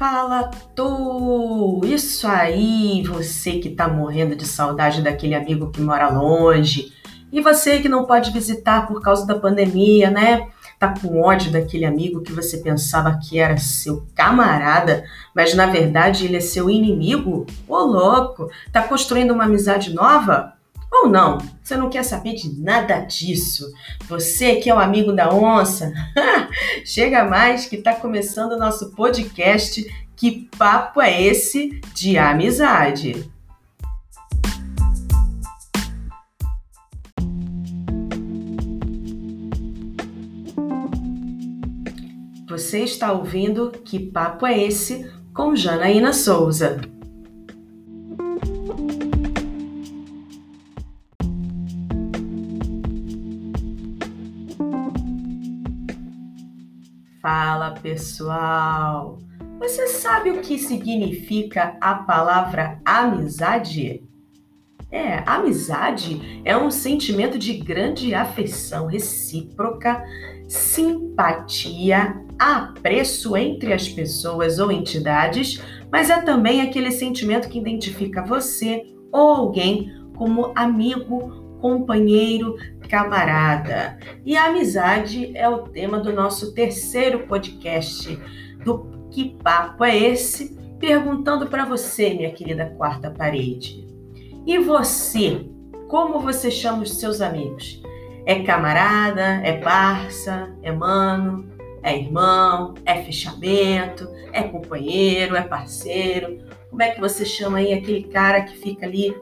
Fala tu! Isso aí, você que tá morrendo de saudade daquele amigo que mora longe, e você que não pode visitar por causa da pandemia, né? Tá com ódio daquele amigo que você pensava que era seu camarada, mas na verdade ele é seu inimigo? Ô louco! Tá construindo uma amizade nova? Ou não, você não quer saber de nada disso. Você que é o amigo da onça, chega mais que está começando o nosso podcast. Que papo é esse de amizade? Você está ouvindo Que Papo é Esse com Janaína Souza. Fala pessoal! Você sabe o que significa a palavra amizade? É, amizade é um sentimento de grande afeição recíproca, simpatia, apreço entre as pessoas ou entidades, mas é também aquele sentimento que identifica você ou alguém como amigo, companheiro, camarada. E a amizade é o tema do nosso terceiro podcast do Que Papo é Esse? Perguntando para você, minha querida quarta parede. E você? Como você chama os seus amigos? É camarada? É parça? É mano? É irmão? É fechamento? É companheiro? É parceiro? Como é que você chama aí aquele cara que fica ali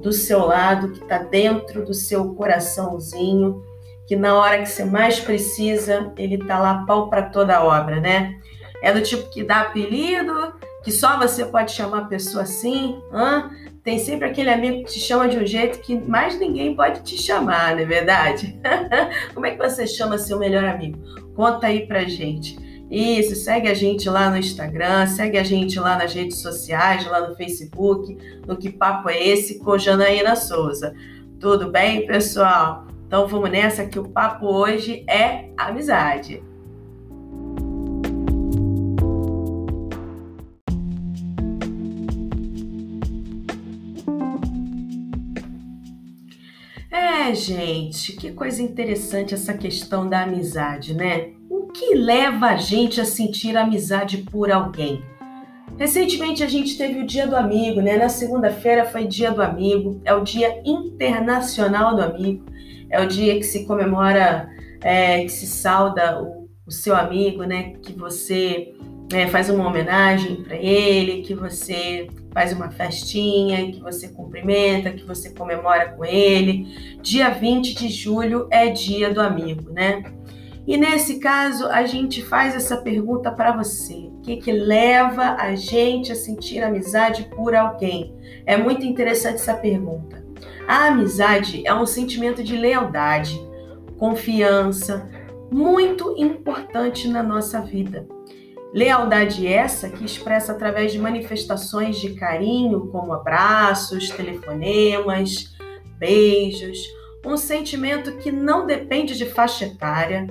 do seu lado, que está dentro do seu coraçãozinho, que na hora que você mais precisa, ele está lá pau para toda a obra, né? É do tipo que dá apelido, que só você pode chamar a pessoa assim, hã? Tem sempre aquele amigo que te chama de um jeito que mais ninguém pode te chamar, não é verdade? Como é que você chama seu melhor amigo? Conta aí pra gente. Isso, segue a gente lá no Instagram, segue a gente lá nas redes sociais, lá no Facebook, no Que Papo é Esse, com Janaína Souza. Tudo bem, pessoal? Então vamos nessa que o papo hoje é amizade. É, gente, que coisa interessante essa questão da amizade, né? Que leva a gente a sentir amizade por alguém? Recentemente a gente teve o Dia do Amigo, né? Na segunda-feira foi Dia do Amigo, é o Dia Internacional do Amigo, é o dia que se comemora, é, que se sauda o, o, seu amigo, né? Que você é, faz uma homenagem para ele, que você faz uma festinha, que você cumprimenta, que você comemora com ele. Dia 20 de julho é Dia do Amigo, né? E nesse caso, a gente faz essa pergunta para você: o que, que leva a gente a sentir amizade por alguém? É muito interessante essa pergunta. A amizade é um sentimento de lealdade, confiança, muito importante na nossa vida. Lealdade essa que expressa através de manifestações de carinho, como abraços, telefonemas, beijos, um sentimento que não depende de faixa etária,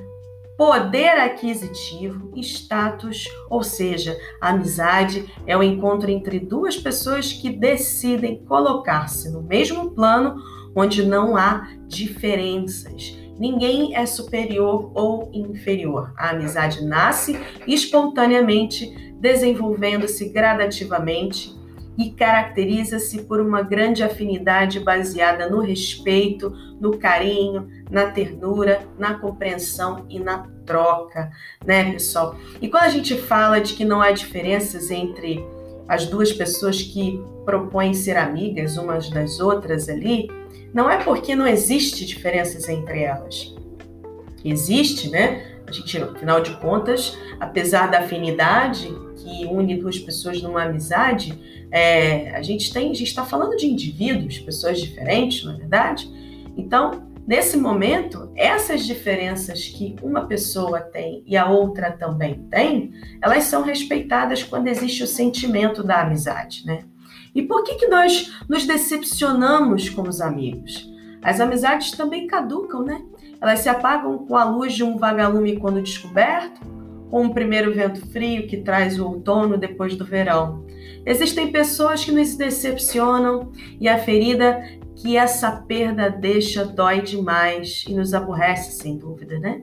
poder aquisitivo, status, ou seja, a amizade é o encontro entre duas pessoas que decidem colocar-se no mesmo plano onde não há diferenças. Ninguém é superior ou inferior. A amizade nasce espontaneamente, desenvolvendo-se gradativamente e caracteriza-se por uma grande afinidade baseada no respeito, no carinho, na ternura, na compreensão e na troca, né, pessoal? E quando a gente fala de que não há diferenças entre as duas pessoas que propõem ser amigas umas das outras ali, não é porque não existe diferenças entre elas. Existe, né? A gente, afinal de contas, apesar da afinidade que une duas pessoas numa amizade, é, a gente tem, a gente está falando de indivíduos, pessoas diferentes, não é verdade? Então, nesse momento, essas diferenças que uma pessoa tem e a outra também tem, elas são respeitadas quando existe o sentimento da amizade, né? E por que, que nós nos decepcionamos com os amigos? As amizades também caducam, né? Elas se apagam com a luz de um vagalume quando descoberto, com o primeiro vento frio que traz o outono depois do verão. Existem pessoas que nos decepcionam e a ferida que essa perda deixa dói demais e nos aborrece, sem dúvida, né?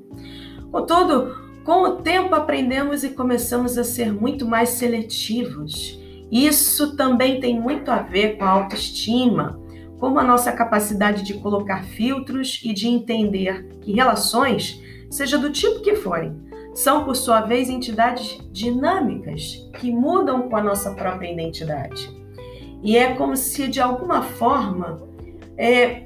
Contudo, com o tempo aprendemos e começamos a ser muito mais seletivos. Isso também tem muito a ver com a autoestima, como a nossa capacidade de colocar filtros e de entender que relações, seja do tipo que forem, são, por sua vez, entidades dinâmicas que mudam com a nossa própria identidade. E é como se, de alguma forma, é,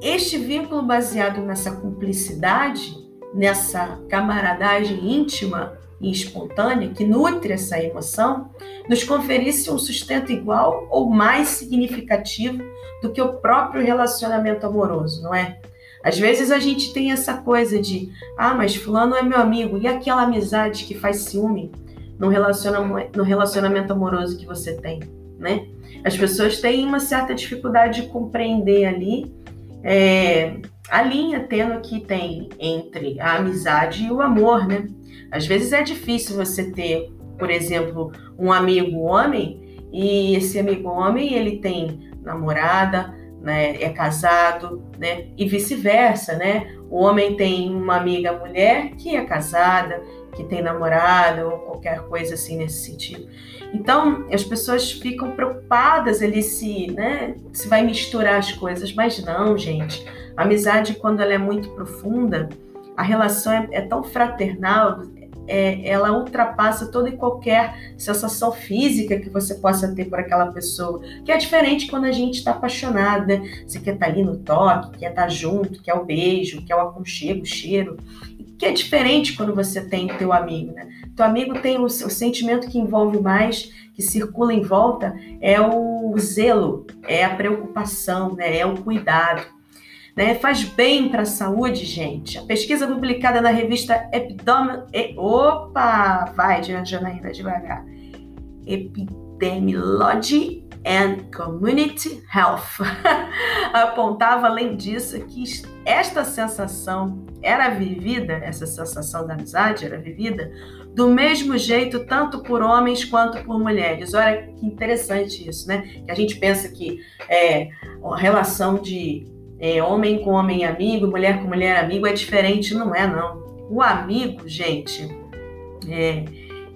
este vínculo baseado nessa cumplicidade, nessa camaradagem íntima e espontânea que nutre essa emoção, nos conferisse um sustento igual ou mais significativo do que o próprio relacionamento amoroso, não é? Às vezes a gente tem essa coisa de, ah, mas fulano é meu amigo, e aquela amizade que faz ciúme no, no relacionamento amoroso que você tem, né? As pessoas têm uma certa dificuldade de compreender ali é, a linha tênue que tem entre a amizade e o amor, né? Às vezes é difícil você ter, por exemplo, um amigo homem e esse amigo homem ele tem namorada, né, é casado, né, e vice-versa, né? O homem tem uma amiga mulher que é casada, que tem namorada ou qualquer coisa assim nesse sentido. Então, as pessoas ficam preocupadas ali se, né, se vai misturar as coisas, mas não, gente. A amizade, quando ela é muito profunda, a relação é, é tão fraternal, é, ela ultrapassa toda e qualquer sensação física que você possa ter por aquela pessoa, que é diferente quando a gente está apaixonado, né? Você quer estar tá ali no toque, quer estar tá junto, quer o beijo, quer o aconchego, o cheiro, que é diferente quando você tem teu amigo, né? Teu amigo tem o, o sentimento que envolve mais, que circula em volta, é o zelo, é a preocupação, né? É o cuidado. Né? Faz bem para a saúde, gente. A pesquisa publicada na revista Epidemi... Opa! Vai, Janaína, devagar. Epidemiology and Community Health. Apontava, além disso, que esta sensação era vivida, essa sensação da amizade era vivida do mesmo jeito, tanto por homens quanto por mulheres. Olha que interessante isso, né? Que a gente pensa que é, a relação de é, homem com homem amigo, mulher com mulher amigo é diferente, não é não. O amigo, gente, é,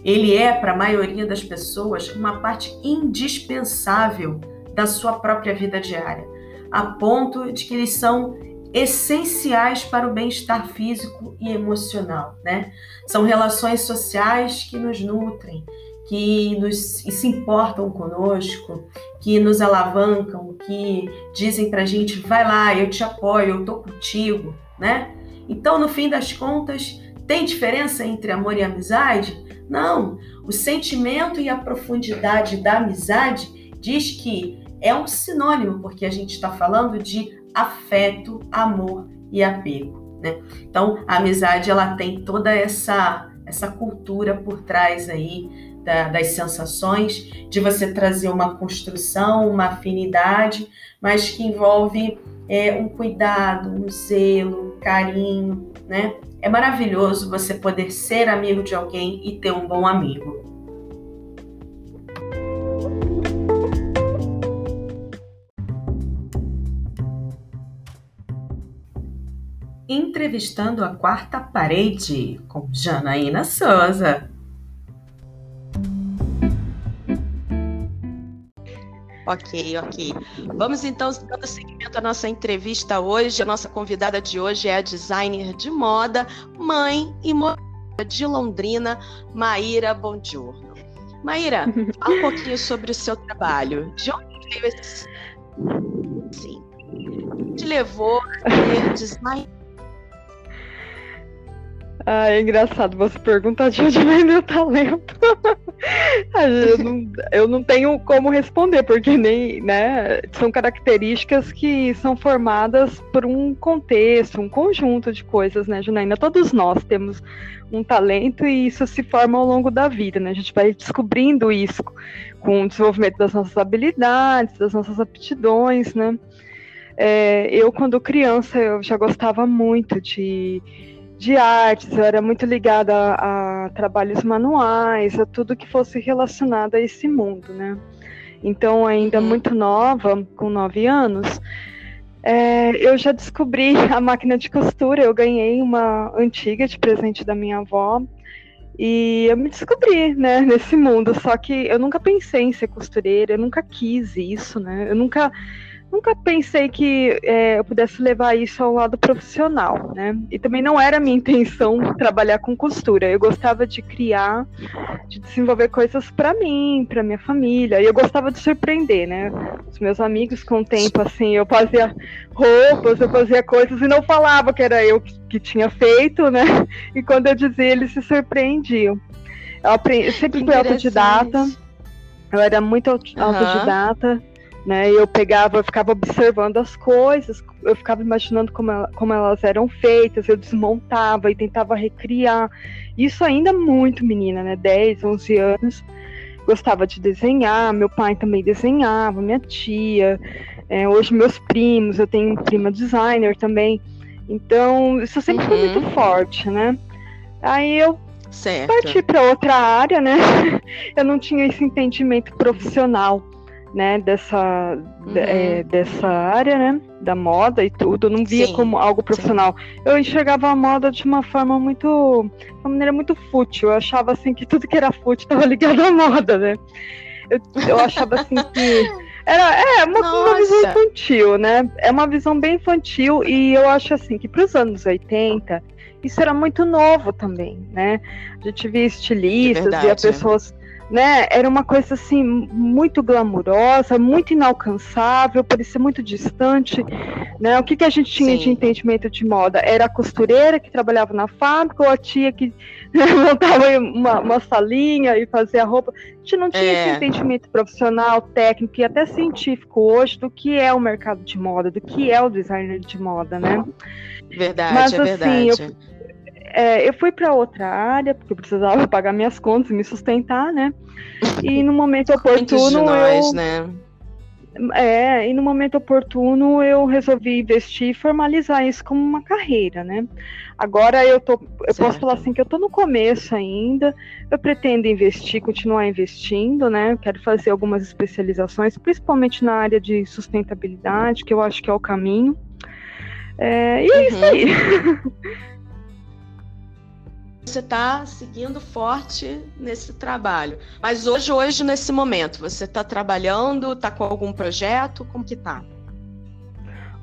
ele é para a maioria das pessoas uma parte indispensável da sua própria vida diária, a ponto de que eles são essenciais para o bem-estar físico e emocional, né? São relações sociais que nos nutrem, que nos se importam conosco, que nos alavancam, que dizem para a gente, vai lá, eu te apoio, eu tô contigo, né? Então, no fim das contas, tem diferença entre amor e amizade? Não. O sentimento e a profundidade da amizade diz que é um sinônimo, porque a gente está falando de afeto, amor e apego. Né? Então, a amizade ela tem toda essa essa cultura por trás aí da, das sensações, de você trazer uma construção, uma afinidade, mas que envolve é, um cuidado, um zelo, um carinho, né? É maravilhoso você poder ser amigo de alguém e ter um bom amigo. Entrevistando a quarta parede com Janaína Souza. Ok, ok. Vamos então dando seguimento à nossa entrevista hoje. A nossa convidada de hoje é a designer de moda, mãe e moda de Londrina, Maíra Bongiorno. Maíra, fala um pouquinho sobre o seu trabalho. De onde veio esse. Sim. Te levou a ser designer ah, é engraçado, você pergunta de onde vem meu talento. eu, não, eu não tenho como responder, porque nem, né, são características que são formadas por um contexto, um conjunto de coisas, né, Junaína? Todos nós temos um talento e isso se forma ao longo da vida, né? A gente vai descobrindo isso com o desenvolvimento das nossas habilidades, das nossas aptidões, né? É, eu, quando criança, eu já gostava muito de de artes, eu era muito ligada a, a, trabalhos manuais, a tudo que fosse relacionado a esse mundo, né? Então, ainda uhum. muito nova, com nove anos, é, eu já descobri a máquina de costura. Eu ganhei uma antiga de presente da minha avó e eu me descobri, né, nesse mundo. Só que eu nunca pensei em ser costureira, eu nunca quis isso, né? Eu nunca nunca pensei que é, eu pudesse levar isso ao lado profissional, né? E também não era minha intenção trabalhar com costura. Eu gostava de criar, de desenvolver coisas para mim, para minha família. E eu gostava de surpreender, né? Os meus amigos, com o tempo, assim, eu fazia roupas, eu fazia coisas e não falava que era eu que, que tinha feito, né? E quando eu dizia, eles se surpreendiam. Eu, aprendi, sempre fui autodidata. Eu era muito autodidata. Uhum né? Eu pegava, eu ficava observando as coisas, eu ficava imaginando como, ela, como elas eram feitas, eu desmontava e tentava recriar. Isso ainda muito menina, né? 10, 11 anos. Gostava de desenhar, meu pai também desenhava, minha tia. É, hoje meus primos, eu tenho um prima designer também. Então, isso sempre uhum. foi muito forte, né? Aí eu certo. parti para outra área, né? Eu não tinha esse entendimento profissional né, dessa, uhum. é, dessa área, né, da moda e tudo, eu não via sim, como algo profissional. Sim. Eu enxergava a moda de uma forma muito, de uma maneira muito fútil. Eu achava assim que tudo que era fútil estava ligado à moda, né? Eu, eu achava assim que era é uma, uma, visão infantil, né? É uma visão bem infantil e eu acho assim que para os anos 80 isso era muito novo também, né? A gente via estilistas, via pessoas né? Era uma coisa assim muito glamurosa, muito inalcançável, parecia muito distante, né? O que, que a gente tinha Sim. de entendimento de moda? Era a costureira que trabalhava na fábrica ou a tia que né, montava uma, uma, salinha e fazia roupa. A gente não tinha é. esse entendimento profissional, técnico e até científico hoje do que é o mercado de moda, do que é o designer de moda, né? Verdade, Mas, é assim, verdade. Eu, é, eu fui para outra área, porque eu precisava pagar minhas contas e me sustentar, né? E no momento oportuno. Nós, eu... né? É, e no momento oportuno eu resolvi investir e formalizar isso como uma carreira, né? Agora eu tô, eu certo. posso falar assim que eu tô no começo ainda. Eu pretendo investir, continuar investindo, né? Eu quero fazer algumas especializações, principalmente na área de sustentabilidade, que eu acho que é o caminho. É, e é uhum. isso aí. você está seguindo forte nesse trabalho. Mas hoje, hoje nesse momento, você está trabalhando, está com algum projeto? Como que tá?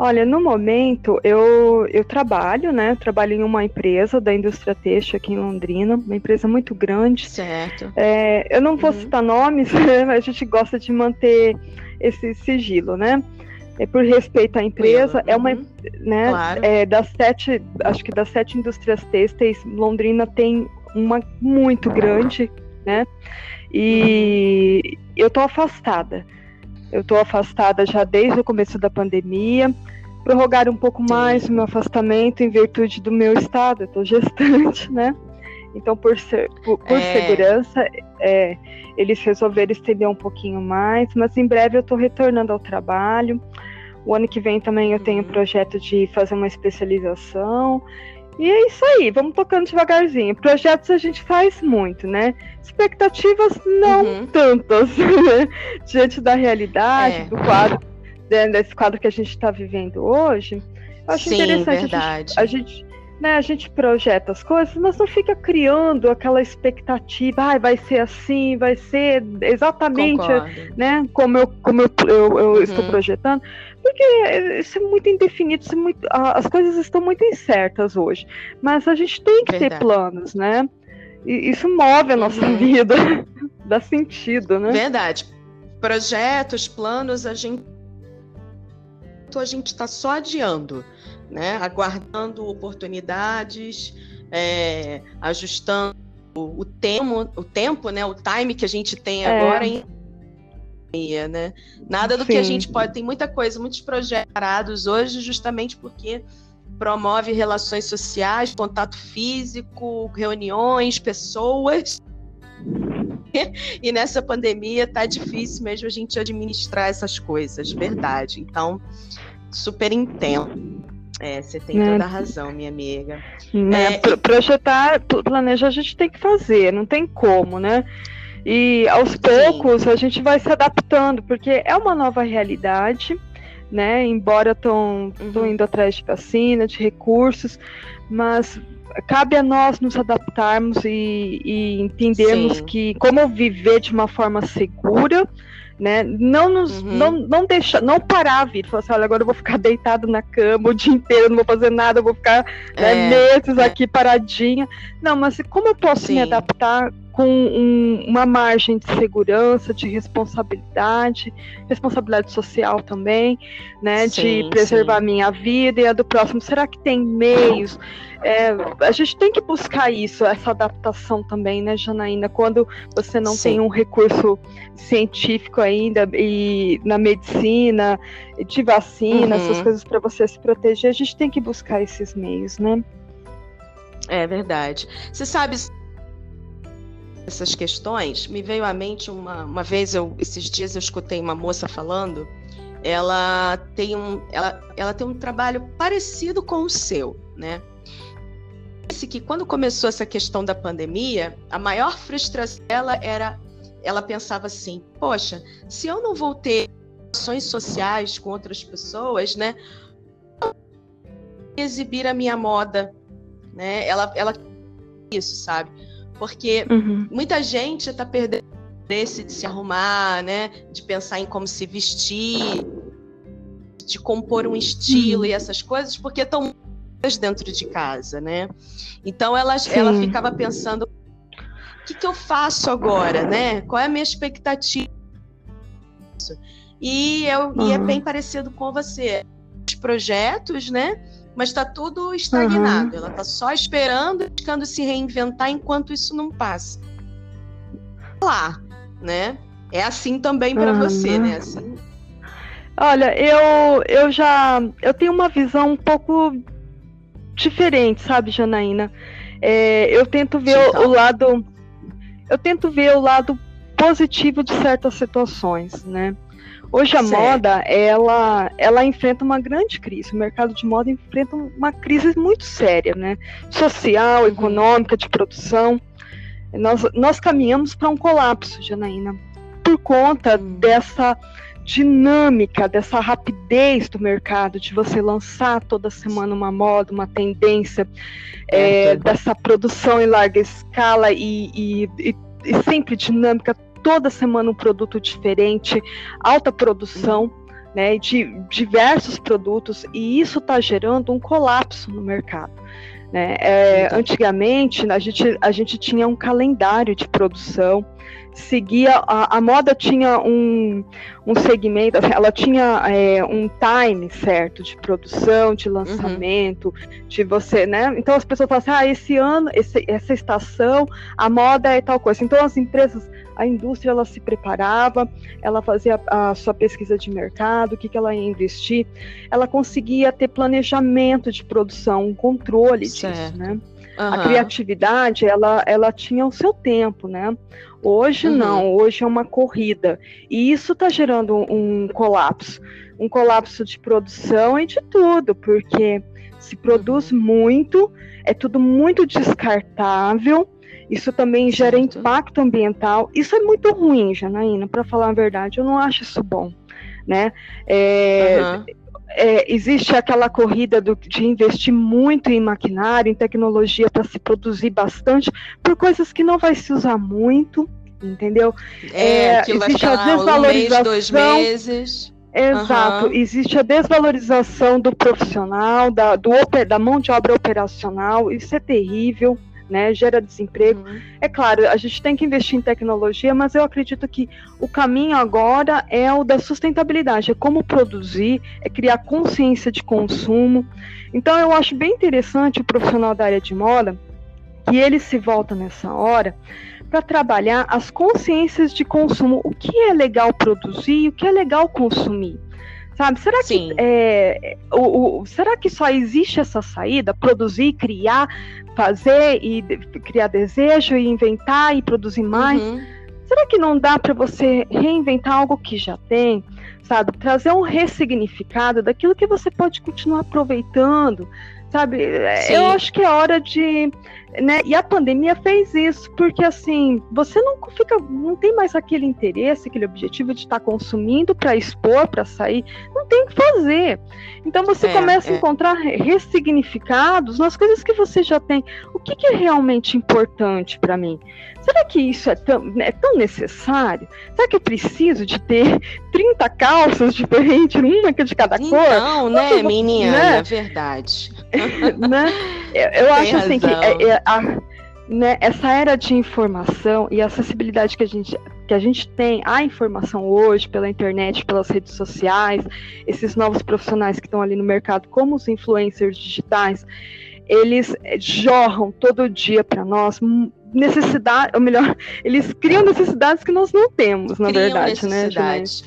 Olha, no momento eu, eu trabalho, né? trabalho em uma empresa da indústria têxtil aqui em Londrina, uma empresa muito grande. Certo. É, eu não vou uhum. citar nomes, mas a gente gosta de manter esse sigilo, né? É por respeito à empresa, uhum. é uma, né, claro. é, das sete, acho que das sete indústrias têxteis, Londrina tem uma muito grande, né, e uhum. eu tô afastada, eu tô afastada já desde o começo da pandemia, prorrogar um pouco mais o meu afastamento em virtude do meu estado, eu tô gestante, né, então, por, ser, por, por é. segurança, é, eles resolveram estender um pouquinho mais, mas em breve eu estou retornando ao trabalho. O ano que vem também eu tenho o uhum. projeto de fazer uma especialização. E é isso aí, vamos tocando devagarzinho. Projetos a gente faz muito, né? Expectativas não uhum. tantas, né? Diante da realidade, é. do quadro, né, desse quadro que a gente está vivendo hoje. Eu acho Sim, interessante verdade. a gente, a gente né, a gente projeta as coisas, mas não fica criando aquela expectativa, ah, vai ser assim, vai ser exatamente né, como eu, como eu, eu, eu uhum. estou projetando, porque isso é muito indefinido, é muito, as coisas estão muito incertas hoje, mas a gente tem que Verdade. ter planos, né? E isso move a nossa uhum. vida, dá sentido, né? Verdade. Projetos, planos, a gente a gente está só adiando né? aguardando oportunidades, é, ajustando o, tempo, o tempo, né? o time que a gente tem é. agora em né? Nada do Sim. que a gente pode. Tem muita coisa, muitos projetos parados hoje, justamente porque promove relações sociais, contato físico, reuniões, pessoas. e nessa pandemia tá difícil mesmo a gente administrar essas coisas, verdade. Então, super entendo. É, você tem né? toda a razão, minha amiga. Né? É, projetar, planejar a gente tem que fazer, não tem como, né? E aos poucos Sim. a gente vai se adaptando, porque é uma nova realidade, né? Embora estão uhum. indo atrás de vacina, de recursos, mas cabe a nós nos adaptarmos e, e entendermos Sim. que como viver de uma forma segura, né? Não nos, uhum. não, não deixar, não parar a vida, falar assim, olha, agora eu vou ficar deitado na cama o dia inteiro, não vou fazer nada, eu vou ficar né, é, né, meses é. aqui paradinha. Não, mas como eu posso Sim. me adaptar com um, uma margem de segurança, de responsabilidade, responsabilidade social também, né, sim, de preservar sim. minha vida e a do próximo. Será que tem meios? É, a gente tem que buscar isso, essa adaptação também, né, Janaína? Quando você não sim. tem um recurso científico ainda e na medicina, de vacina, uhum. essas coisas para você se proteger, a gente tem que buscar esses meios, né? É verdade. Você sabe essas questões, me veio à mente uma, uma vez, eu, esses dias eu escutei uma moça falando, ela tem um, ela, ela tem um trabalho parecido com o seu, né? Disse que quando começou essa questão da pandemia, a maior frustração dela era, ela pensava assim, poxa, se eu não vou ter ações sociais com outras pessoas, né? Exibir a minha moda, né? Ela, ela isso, sabe? Porque uhum. muita gente está perdendo esse de se arrumar, né? De pensar em como se vestir, de compor um estilo uhum. e essas coisas, porque estão dentro de casa, né? Então ela, ela ficava pensando o que, que eu faço agora, né? Qual é a minha expectativa? E, eu, uhum. e é bem parecido com você. Os projetos, né? Mas está tudo estagnado. Uhum. Ela está só esperando, buscando se reinventar enquanto isso não passa. Lá, né? É assim também para uhum. você, né? Assim. Olha, eu, eu já eu tenho uma visão um pouco diferente, sabe, Janaína? É, eu tento ver o, o lado eu tento ver o lado positivo de certas situações, né? Hoje a certo. moda, ela, ela enfrenta uma grande crise. O mercado de moda enfrenta uma crise muito séria, né? Social, uhum. econômica, de produção. Nós, nós caminhamos para um colapso, Janaína, por conta uhum. dessa dinâmica, dessa rapidez do mercado, de você lançar toda semana uma moda, uma tendência, é, dessa produção em larga escala e, e, e, e sempre dinâmica toda semana um produto diferente, alta produção, né, de diversos produtos, e isso está gerando um colapso no mercado. Né? É, antigamente, a gente, a gente tinha um calendário de produção, seguia a, a moda tinha um, um segmento, ela tinha é, um time certo de produção, de lançamento, uhum. de você, né? Então as pessoas falam assim, ah, esse ano, esse, essa estação, a moda é tal coisa. Então as empresas a indústria ela se preparava, ela fazia a, a sua pesquisa de mercado, o que, que ela ia investir, ela conseguia ter planejamento de produção, um controle certo. disso, né? Uhum. A criatividade, ela, ela tinha o seu tempo, né? Hoje uhum. não, hoje é uma corrida. E isso está gerando um, um colapso. Um colapso de produção e de tudo, porque se produz uhum. muito, é tudo muito descartável, isso também gera impacto ambiental. Isso é muito ruim, Janaína, para falar a verdade. Eu não acho isso bom. Né? É, uhum. é, existe aquela corrida do, de investir muito em maquinário, em tecnologia para se produzir bastante, por coisas que não vai se usar muito, entendeu? É, é existe a desvalorização. Um mês, dois meses. Exato, uhum. existe a desvalorização do profissional, da, do, da mão de obra operacional, isso é terrível né? Gera desemprego. Uhum. É claro, a gente tem que investir em tecnologia, mas eu acredito que o caminho agora é o da sustentabilidade, é como produzir, é criar consciência de consumo. Então eu acho bem interessante o profissional da área de moda que ele se volta nessa hora para trabalhar as consciências de consumo, o que é legal produzir, o que é legal consumir sabe? Será Sim. que é, o, o, será que só existe essa saída, produzir, criar, fazer e criar desejo e inventar e produzir mais? Uhum. será que não dá para você reinventar algo que já tem, sabe? Trazer um ressignificado daquilo que você pode continuar aproveitando, sabe? Sim. Eu acho que é hora de né? E a pandemia fez isso, porque assim, você não fica, não tem mais aquele interesse, aquele objetivo de estar consumindo para expor, para sair, não tem o que fazer. Então você é, começa é. a encontrar ressignificados nas coisas que você já tem. O que, que é realmente importante para mim? Será que isso é tão, é tão necessário? Será que eu preciso de ter 30 calças diferentes, uma de cada cor? Não, né, menina? Né? É verdade. né? Eu, eu acho assim que é, é, a, né, essa era de informação e acessibilidade que a gente que a gente tem à informação hoje pela internet, pelas redes sociais, esses novos profissionais que estão ali no mercado, como os influencers digitais, eles jorram todo dia para nós necessidade, ou melhor, eles criam necessidades que nós não temos, na criam verdade, né, gente?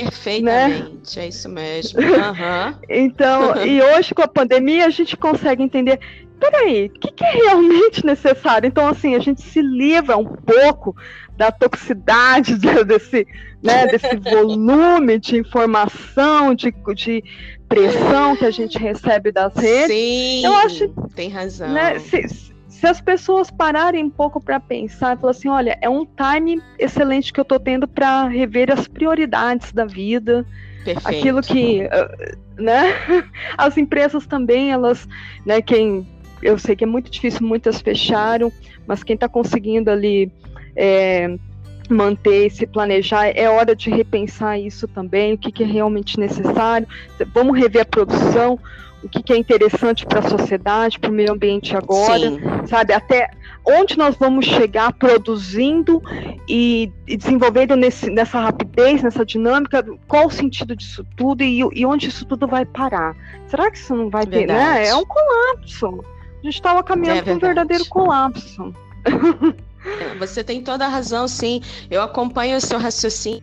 Perfeitamente, né? é isso mesmo. Uhum. então, e hoje com a pandemia a gente consegue entender peraí, o que, que, é realmente necessário? Então, assim, a gente se livra um pouco da toxicidade desse, né, desse volume de informação, de, de pressão que a gente recebe das redes. Sim, eu acho, tem razão. Né, se, se as pessoas pararem um pouco para pensar e falar assim, olha, é um time excelente que eu estou tendo para rever as prioridades da vida, Perfeito. aquilo que, né? As empresas também, elas, né? Quem eu sei que é muito difícil, muitas fecharam, mas quem está conseguindo ali é, manter, se planejar, é hora de repensar isso também, o que, que é realmente necessário. Vamos rever a produção, o que, que é interessante para a sociedade, para o meio ambiente agora, Sim. sabe? Até onde nós vamos chegar produzindo e, e desenvolvendo nesse, nessa rapidez, nessa dinâmica, qual o sentido disso tudo e, e onde isso tudo vai parar? Será que isso não vai ter, né? É um colapso. A gente estava caminhando é para um verdadeiro colapso. Você tem toda a razão, sim. Eu acompanho o seu raciocínio,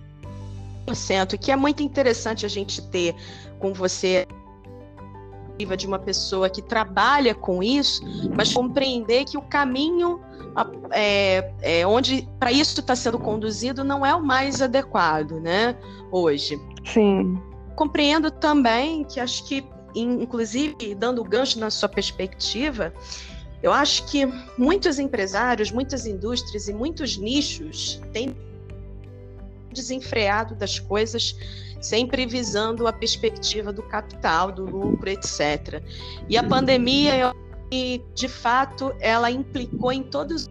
que é muito interessante a gente ter com você de uma pessoa que trabalha com isso, mas compreender que o caminho é, é onde para isso está sendo conduzido não é o mais adequado, né? Hoje. Sim. Compreendo também que acho que inclusive dando gancho na sua perspectiva, eu acho que muitos empresários, muitas indústrias e muitos nichos têm desenfreado das coisas, sempre visando a perspectiva do capital, do lucro, etc. E a pandemia, de fato, ela implicou em todos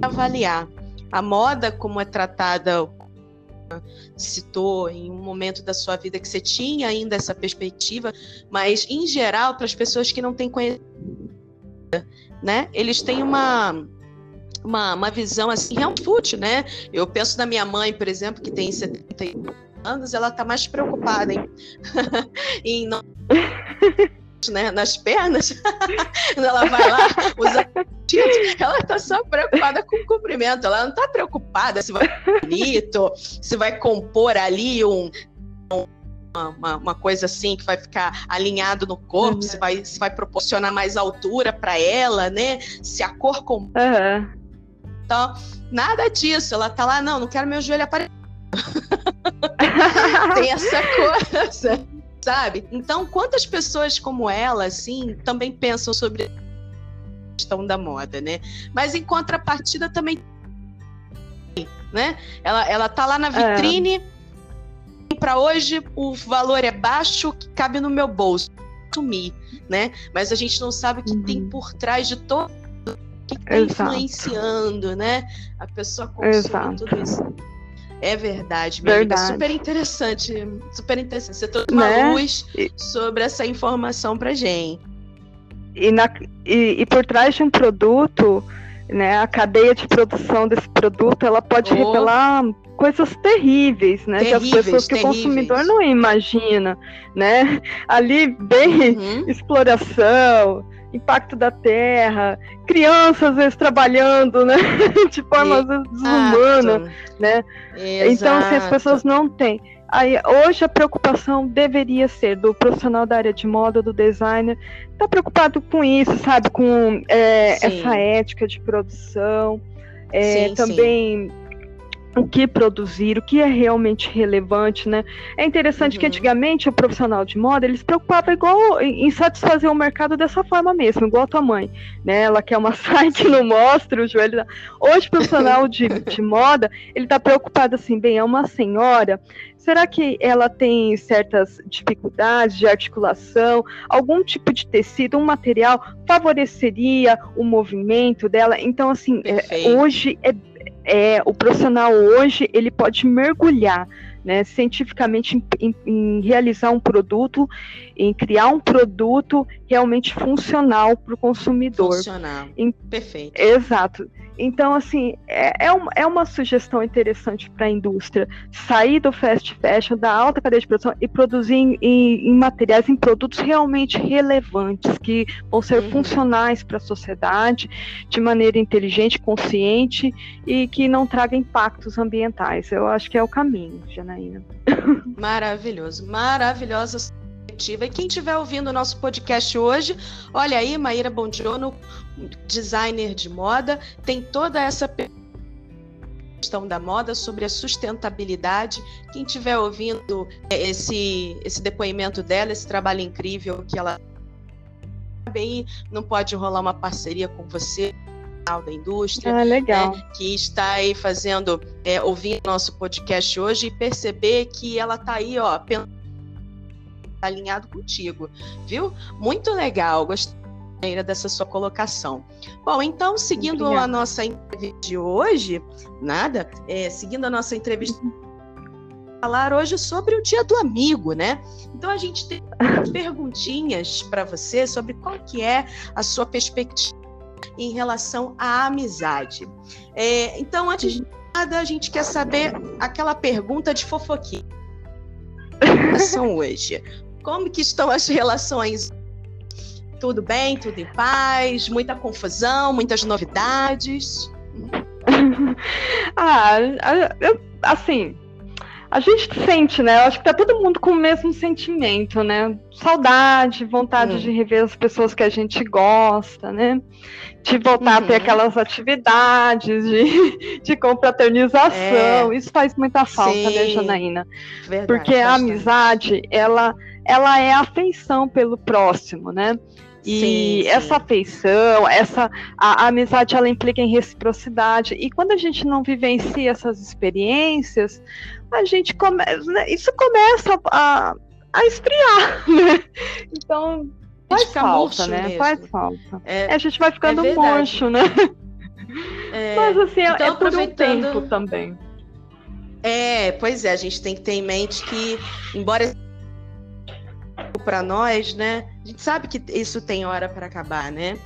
avaliar a moda como é tratada citou em um momento da sua vida que você tinha ainda essa perspectiva, mas em geral, para as pessoas que não têm conhecimento, né, eles têm uma, uma, uma visão assim, realmente fútil, né? Eu penso na minha mãe, por exemplo, que tem 70 anos, ela está mais preocupada em, em não né, nas pernas, ela vai lá, usa ela está só preocupada com o comprimento, ela não está preocupada se vai bonito, se vai compor ali um, uma, uma, coisa assim que vai ficar alinhado no corpo, uhum. se, vai, se vai proporcionar mais altura para ela, né? Se a cor com uhum. Então, nada disso. Ela tá lá, não, não quero meu joelho aparecer. Tem essa coisa sabe? Então, quantas pessoas como ela, assim, também pensam sobre a questão da moda, né? Mas em contrapartida também, né? Ela, ela tá lá na é. vitrine. É. Para hoje o valor é baixo, que cabe no meu bolso, sumir, né? Mas a gente não sabe o que uhum. tem por trás de todo que está influenciando, né? A pessoa consome Exato. tudo isso. É verdade, minha verdade. Amiga, super interessante, super interessante. Você trouxe uma né? luz sobre essa informação pra gente. E, na, e, e, por trás de um produto, né, a cadeia de produção desse produto, ela pode oh. revelar coisas terríveis, né? Terríveis, que as pessoas que terríveis. o consumidor não imagina, né? Ali bem uhum. exploração, impacto da terra, crianças às vezes trabalhando, né, de forma às vezes desumana, né? Exato. Então assim, as pessoas não têm. Aí, hoje a preocupação deveria ser do profissional da área de moda, do designer, tá preocupado com isso, sabe, com é, essa ética de produção, É, sim, também sim o que produzir, o que é realmente relevante, né? É interessante uhum. que antigamente o profissional de moda, ele se preocupava igual em satisfazer o mercado dessa forma mesmo, igual a tua mãe, né? Ela quer uma saia que não mostra o joelho. Hoje o profissional de, de moda, ele tá preocupado assim, bem, é uma senhora, será que ela tem certas dificuldades de articulação, algum tipo de tecido, um material favoreceria o movimento dela? Então, assim, é, hoje é é, o profissional hoje ele pode mergulhar né, cientificamente em, em, em, realizar um produto, em criar um produto realmente funcional para o consumidor. Funcional. Em, Perfeito. Exato. Então, assim, é, é, uma, é uma sugestão interessante para a indústria sair do fast fashion, da alta cadeia de produção e produzir em, em, materiais, em produtos realmente relevantes, que vão ser uhum. funcionais para a sociedade de maneira inteligente, consciente e que não traga impactos ambientais. Eu acho que é o caminho, Janaína. Maravilhoso, maravilhosa. E quem estiver ouvindo o nosso podcast hoje, olha aí, Maíra Bondiono, designer de moda, tem toda essa questão da moda sobre a sustentabilidade. Quem estiver ouvindo é, esse, esse depoimento dela, esse trabalho incrível que ela bem não pode rolar uma parceria com você da indústria, ah, legal. Né, que está aí fazendo, é, ouvir nosso podcast hoje e perceber que ela está aí, ó, pensando alinhado contigo, viu? Muito legal, gostei dessa sua colocação. Bom, então, seguindo a nossa entrevista de hoje, nada, é, seguindo a nossa entrevista, falar hoje sobre o Dia do Amigo, né? Então, a gente tem perguntinhas para você sobre qual que é a sua perspectiva em relação à amizade. É, então, antes de nada, a gente quer saber aquela pergunta de fofoquinha hoje. Como que estão as relações? Tudo bem, tudo em paz, muita confusão, muitas novidades? ah, eu, assim, a gente sente, né? Eu acho que tá todo mundo com o mesmo sentimento, né? Saudade, vontade hum. de rever as pessoas que a gente gosta, né? De voltar uhum. a ter uhum. aquelas atividades de, de confraternização. É. Isso faz muita falta, né, Sim. né, Janaína? Verdade, Porque a amizade, ela ela é afeição pelo próximo, né? E sim, sim. essa afeição, essa a, a, amizade, ela implica em reciprocidade. E quando a gente não vivencia essas experiências, a gente começa, né, isso começa a, a esfriar, né? Então faz falta, né? Mesmo. Faz falta. É, a gente vai ficando é murcho, né? É, Mas assim, é, então, é por um tempo também. É, pois é, a gente tem que ter em mente que, embora para nós, né? A gente sabe que isso tem hora para acabar, né?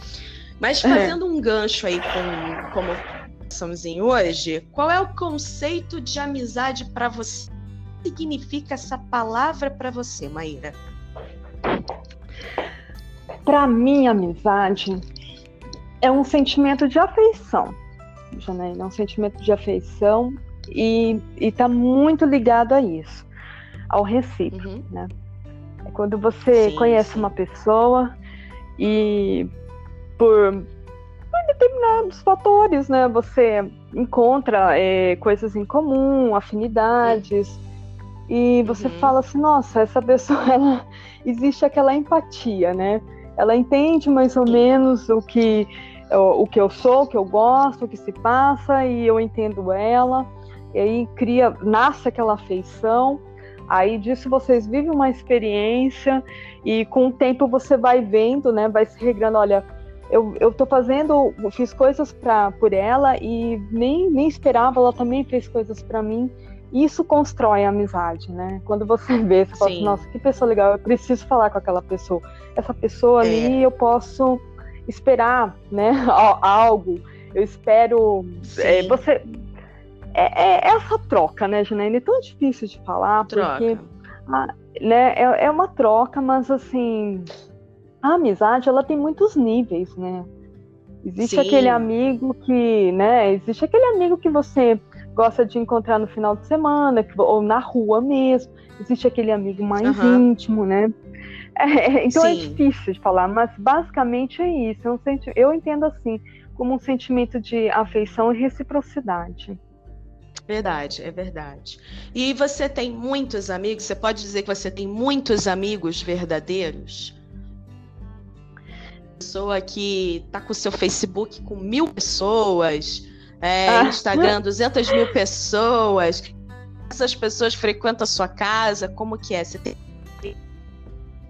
Mas é. fazendo é. um gancho aí com como em hoje, qual é o conceito de amizade para você? O que significa essa palavra para você, Maíra? Para mim, amizade é um sentimento de afeição, Janaína, é um sentimento de afeição e está muito ligado a isso, ao recíproco, uhum. né? É quando você sim, conhece sim. uma pessoa e por, determinados fatores, né? Você encontra é, coisas em comum, afinidades. E você uhum. fala assim, nossa, essa pessoa, ela, existe aquela empatia, né? Ela entende mais ou menos o que, o, o que eu sou, o que eu gosto, o que se passa, e eu entendo ela. E aí cria, nasce aquela afeição. Aí disso vocês vivem uma experiência e com o tempo você vai vendo, né? Vai se regrando, olha, eu, eu tô fazendo, fiz coisas pra, por ela e nem, nem esperava, ela também fez coisas para mim. Isso constrói a amizade, né? Quando você vê, você Sim. fala assim, nossa, que pessoa legal, eu preciso falar com aquela pessoa. Essa pessoa é. ali eu posso esperar, né? Algo. Eu espero. É, você é, é, essa troca, né, Janaína? É tão difícil de falar, troca. porque né, é, é uma troca, mas assim, a amizade ela tem muitos níveis, né? Existe Sim. aquele amigo que, né? Existe aquele amigo que você gosta de encontrar no final de semana, que, ou na rua mesmo. Existe aquele amigo mais uhum. íntimo, né? É, é então é Sim. é difícil de falar, mas basicamente é isso. Eu, eu entendo assim como um sentimento de afeição e reciprocidade. Verdade, é verdade. E você tem muitos amigos? Você pode dizer que você tem muitos amigos verdadeiros? Pessoa que tá com o seu Facebook com mil pessoas, é, ah. Instagram 200 mil pessoas. Essas pessoas frequentam a sua casa? Como que é? Você tem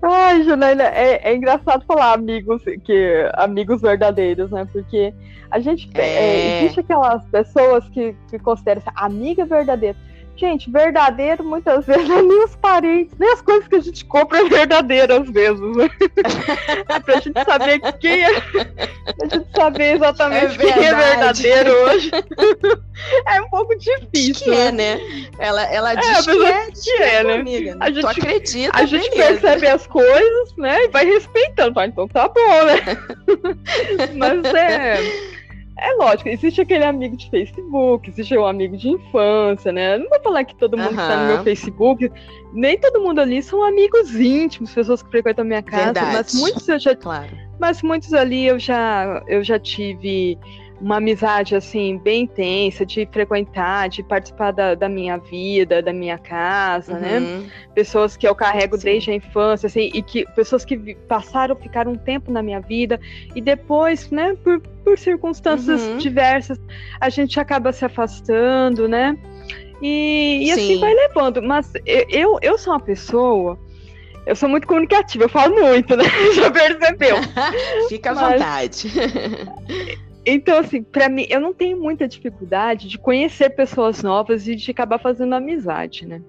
Ai, Janaína, é, é, engraçado falar amigos, que amigos verdadeiros, né? Porque a gente é... É, existe aquelas pessoas que, que consideram amiga verdadeira. Gente, verdadeiro muitas vezes é nem os parentes, nem as coisas que a gente compra é verdadeiro às vezes. Né? é pra gente saber quem é. Pra gente saber exatamente é quem é verdadeiro hoje. é um pouco difícil. Que é, né? Ela, ela é, diz é, que, é, que é, né? Amiga, né? A gente, acredita. A gente beleza. percebe as coisas, né? E vai respeitando. Ah, então tá bom, né? Mas é. É lógico, existe aquele amigo de Facebook, existe um amigo de infância, né? Não vou falar que todo mundo uhum. que tá no meu Facebook, nem todo mundo ali são amigos íntimos, pessoas que frequentam a minha casa, Verdade. mas muitos eu já. Claro. Mas muitos ali eu já, eu já tive uma amizade assim bem intensa de frequentar, de participar da, da minha vida, da minha casa, né? uhum. né? Pessoas que eu carrego Sim. desde a infância, assim, e que pessoas que passaram, ficaram um tempo na minha vida e depois, né, por, por circunstâncias uhum. diversas, a gente acaba se afastando, né? E, e assim vai levando. Mas eu, eu sou uma pessoa eu sou muito comunicativa, eu falo muito, né? Já percebeu. Fica à Mas, vontade. Então, assim, para mim, eu não tenho muita dificuldade de conhecer pessoas novas e de acabar fazendo amizade, né?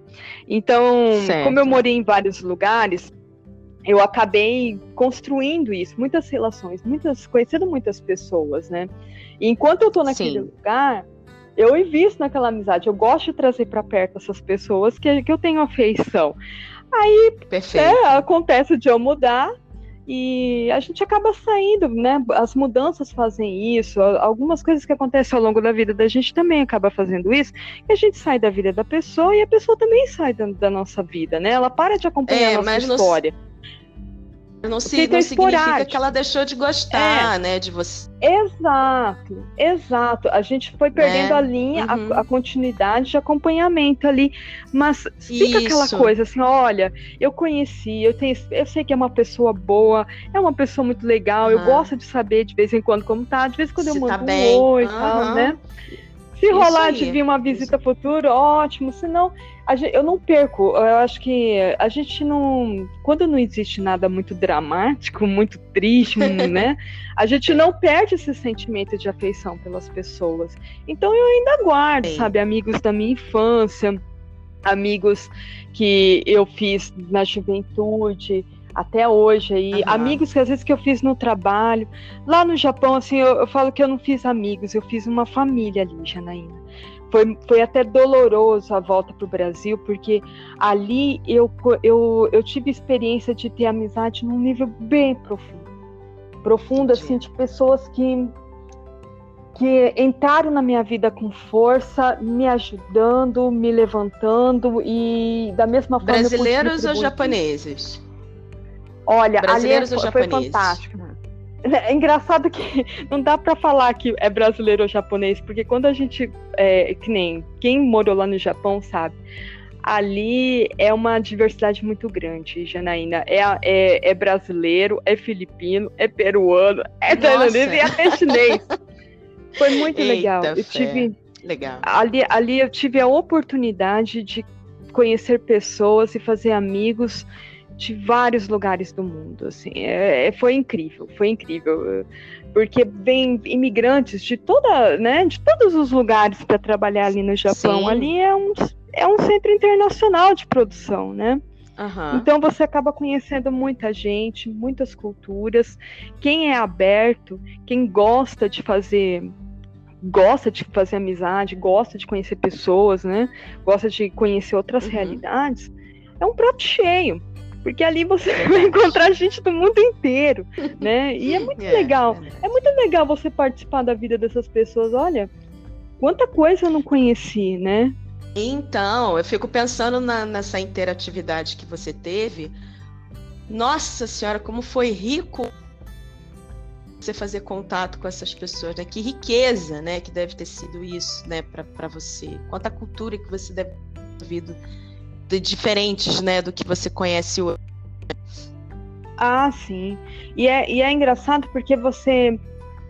Então, certo. como eu morei em vários lugares, eu acabei construindo isso, muitas relações, muitas, conhecendo muitas pessoas, né? E enquanto eu tô naquele Sim. lugar, eu invisto naquela amizade, eu gosto de trazer para perto essas pessoas que, que eu tenho afeição. Aí é, acontece de eu mudar, e a gente acaba saindo, né? As mudanças fazem isso, algumas coisas que acontecem ao longo da vida da gente também acaba fazendo isso, e a gente sai da vida da pessoa e a pessoa também sai da, da nossa vida, né? Ela para de acompanhar é, a nossa história. Não, se, não significa que ela deixou de gostar, é. né, de você. Exato, exato. A gente foi perdendo é. a linha, uhum. a, a, continuidade de acompanhamento ali, mas fica Isso. aquela coisa assim, olha, eu conheci, eu tenho, eu sei que é uma pessoa boa, é uma pessoa muito legal, uhum. eu gosto de saber de vez em quando como tá, de vez em quando se eu mando tá um oi e uhum. tal, né? Se rolar de vir uma visita futura, ótimo. Se não, gente, eu não perco. Eu acho que a gente não. Quando não existe nada muito dramático, muito triste, né? A gente não perde esse sentimento de afeição pelas pessoas. Então eu ainda guardo, sabe, amigos da minha infância, amigos que eu fiz na juventude até hoje aí, uhum. amigos que às vezes que eu fiz no trabalho. Lá no Japão, assim, eu, eu, falo que eu não fiz amigos, eu fiz uma família ali, Janaína. Foi, foi até doloroso a volta para o Brasil, porque ali eu, eu, eu tive experiência de ter amizade num nível bem profundo. Profundo, assim, de pessoas que que entraram na minha vida com força, me ajudando, me levantando e da mesma forma. Brasileiros ou japoneses? Olha, ali foi, foi fantástico. É engraçado que não dá para falar que é brasileiro ou japonês, porque quando a gente, é, que nem quem morou lá no Japão sabe, ali é uma diversidade muito grande, Janaína. É, é, é brasileiro, é filipino, é peruano, é tailandês e até chinês. Foi muito Eita legal. Eu tive, legal. Ali, ali eu tive a oportunidade de conhecer pessoas e fazer amigos de vários lugares do mundo, assim, é, é, foi incrível, foi incrível, porque vem imigrantes de toda, né, de todos os lugares para trabalhar ali no Japão, Sim. ali é um, é um centro internacional de produção, né, Uhum. Então você acaba conhecendo muita gente, muitas culturas. Quem é aberto, quem gosta de fazer gosta de fazer amizade, gosta de conhecer pessoas, né? Gosta de conhecer outras uhum. realidades, é um prato cheio porque ali você vai encontrar gente do mundo inteiro, né? E é muito é, legal. É, é muito legal você participar da vida dessas pessoas. Olha, quanta coisa eu não conheci, né? Então, eu fico pensando na, nessa interatividade que você teve. Nossa senhora, como foi rico você fazer contato com essas pessoas, né? Que riqueza, né? Que deve ter sido isso, né? Para você. Quanta cultura que você deve ter vivido de diferentes, né? Do que você conhece hoje. Ah, sim. E é, e é engraçado porque você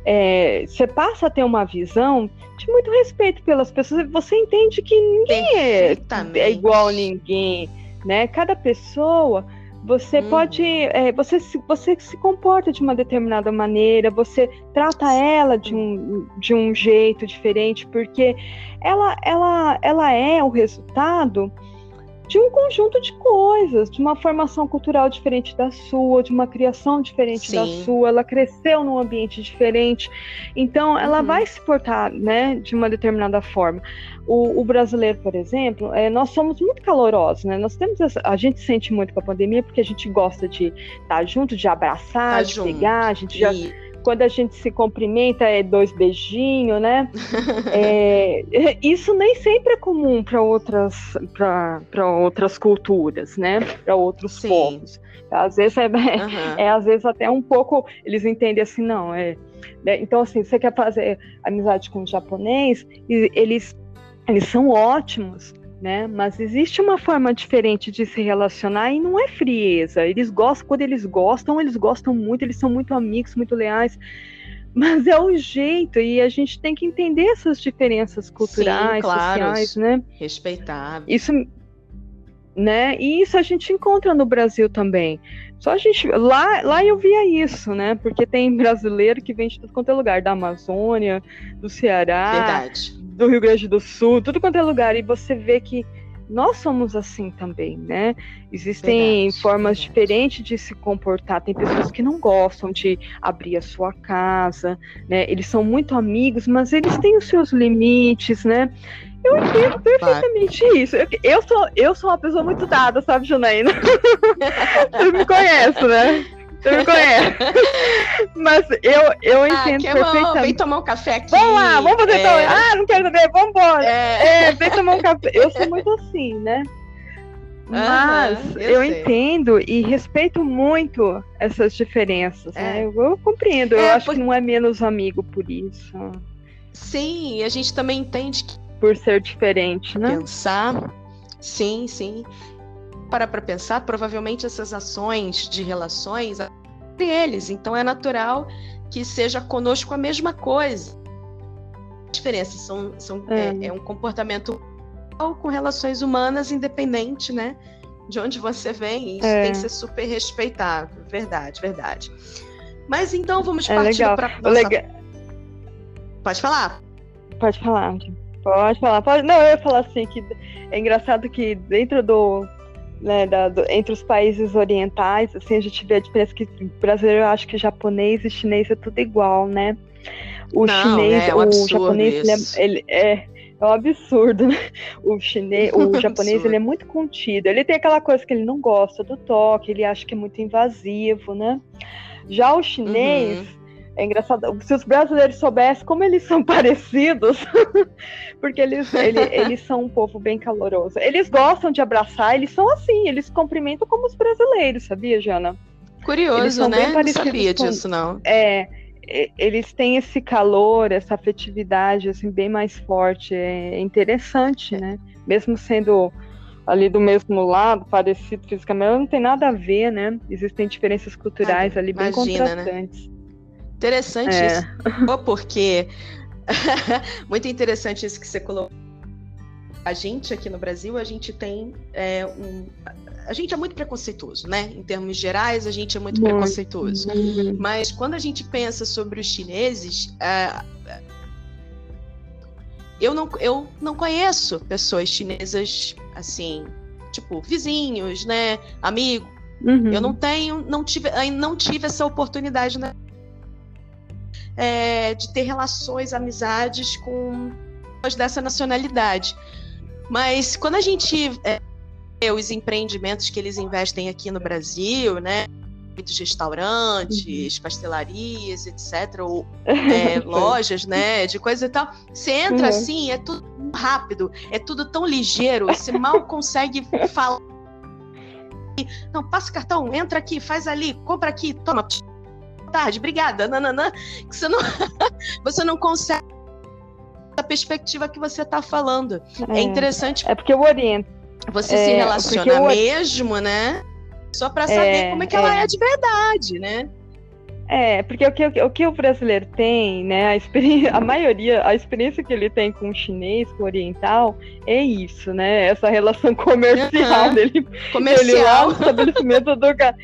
é, você passa a ter uma visão de muito respeito pelas pessoas. Você entende que ninguém é, é igual a ninguém, né? Cada pessoa você hum. pode, é, você, se, você se comporta de uma determinada maneira, você trata ela de um, de um jeito diferente, porque ela, ela, ela é o resultado de um conjunto de coisas, de uma formação cultural diferente da sua, de uma criação diferente Sim. da sua, ela cresceu num ambiente diferente, então ela uhum. vai se portar, né, de uma determinada forma. O, o brasileiro, por exemplo, é, nós somos muito calorosos, né? Nós temos essa, a gente sente muito com a pandemia porque a gente gosta de estar junto, de abraçar, tá de junto. pegar, a gente já e quando a gente se cumprimenta é dois beijinhos, né? é, isso nem sempre é comum para outras, para outras culturas, né? Para outros Sim. povos. Às vezes é, uhum. é, às vezes até um pouco eles entendem assim, não é. Né? Então assim, você quer fazer amizade com o japonês, eles eles são ótimos né? Mas existe uma forma diferente de se relacionar e não é frieza. Eles gostam, quando eles gostam, eles gostam muito, eles são muito amigos, muito leais. Mas é o jeito, e a gente tem que entender essas diferenças culturais, Sim, claro, sociais, né? Respeitar. Isso, né? E isso a gente encontra no Brasil também. Só a gente lá, lá eu via isso, né? Porque tem brasileiro que vem de tudo quanto é lugar, da Amazônia, do Ceará, Verdade do Rio Grande do Sul, tudo quanto é lugar, e você vê que nós somos assim também, né? Existem verdade, formas verdade. diferentes de se comportar. Tem pessoas que não gostam de abrir a sua casa, né? Eles são muito amigos, mas eles têm os seus limites, né? Eu entendo perfeitamente isso. Eu, eu, sou, eu sou uma pessoa muito dada, sabe, Janaína? Você me conhece, né? Você me conhece. Mas eu, eu ah, entendo ah, perfeitamente. Vem tomar um café aqui. Vamos lá, vamos fazer é... Ah, não quero saber, vamos embora. É... é, vem tomar um café. Eu sou muito assim, né? Mas uhum, eu, eu entendo e respeito muito essas diferenças, é. né? Eu, eu, compreendo, eu é, acho por... que não é menos amigo por isso. Sim, a gente também entende que. Por ser diferente, né? Pensar. Sim, sim parar para pensar, provavelmente essas ações de relações entre eles. Então é natural que seja conosco a mesma coisa. Diferenças são, são é. É, é um comportamento com relações humanas independente, né? De onde você vem, isso é. tem que ser super respeitado. Verdade, verdade. Mas então vamos é partir para nossa... Legal. Pode falar. Pode falar. Pode falar. Pode... Não, eu ia falar assim que é engraçado que dentro do né, da, do, entre os países orientais, assim, a gente vê a diferença que brasileiro eu acho que japonês e chinês é tudo igual, né? O Não, chinês, é um o japonês, ele é, ele é, é um absurdo, né? O chinês, o japonês, ele é muito contido. Ele tem aquela coisa que ele não gosta do toque, ele acha que é muito invasivo, né? Já o chinês, uhum. É engraçado, se os brasileiros soubessem como eles são parecidos, porque eles, ele, eles são um povo bem caloroso. Eles gostam de abraçar, eles são assim, eles cumprimentam como os brasileiros, sabia, Jana? Curioso, né? Não sabia com, disso, não. É, eles têm esse calor, essa afetividade, assim, bem mais forte. É interessante, né? Mesmo sendo ali do mesmo lado, parecido fisicamente, não tem nada a ver, né? Existem diferenças culturais ali bem imagina, né? contrastantes. Né? Interessante é. isso. Porque. Muito interessante isso que você colocou. A gente aqui no Brasil, a gente tem é, um. A gente é muito preconceituoso, né? Em termos gerais, a gente é muito, muito. preconceituoso. Mas quando a gente pensa sobre os chineses, é, eu, não, eu não conheço pessoas chinesas assim, tipo, vizinhos, né? Amigos. Uhum. Eu não tenho, não tive, não tive essa oportunidade, né? É, de ter relações, amizades com pessoas dessa nacionalidade. Mas quando a gente é, vê os empreendimentos que eles investem aqui no Brasil, né? Muitos restaurantes, uhum. pastelarias, etc., ou é, lojas, né, de coisa e tal. Você entra uhum. assim, é tudo rápido, é tudo tão ligeiro, você mal consegue falar. Não, passa o cartão, entra aqui, faz ali, compra aqui, toma tarde, obrigada, nananã, que você não, você não consegue a perspectiva que você está falando. É, é, interessante. É porque eu oriento. Você é, se relaciona eu... mesmo, né? Só para saber é, como é que ela é. é de verdade, né? É, porque o que, o que o brasileiro tem, né, a, experiência, a maioria, a experiência que ele tem com o chinês, com o oriental, é isso, né, essa relação comercial uhum. dele, comercial. ele lá no estabelecimento do cara.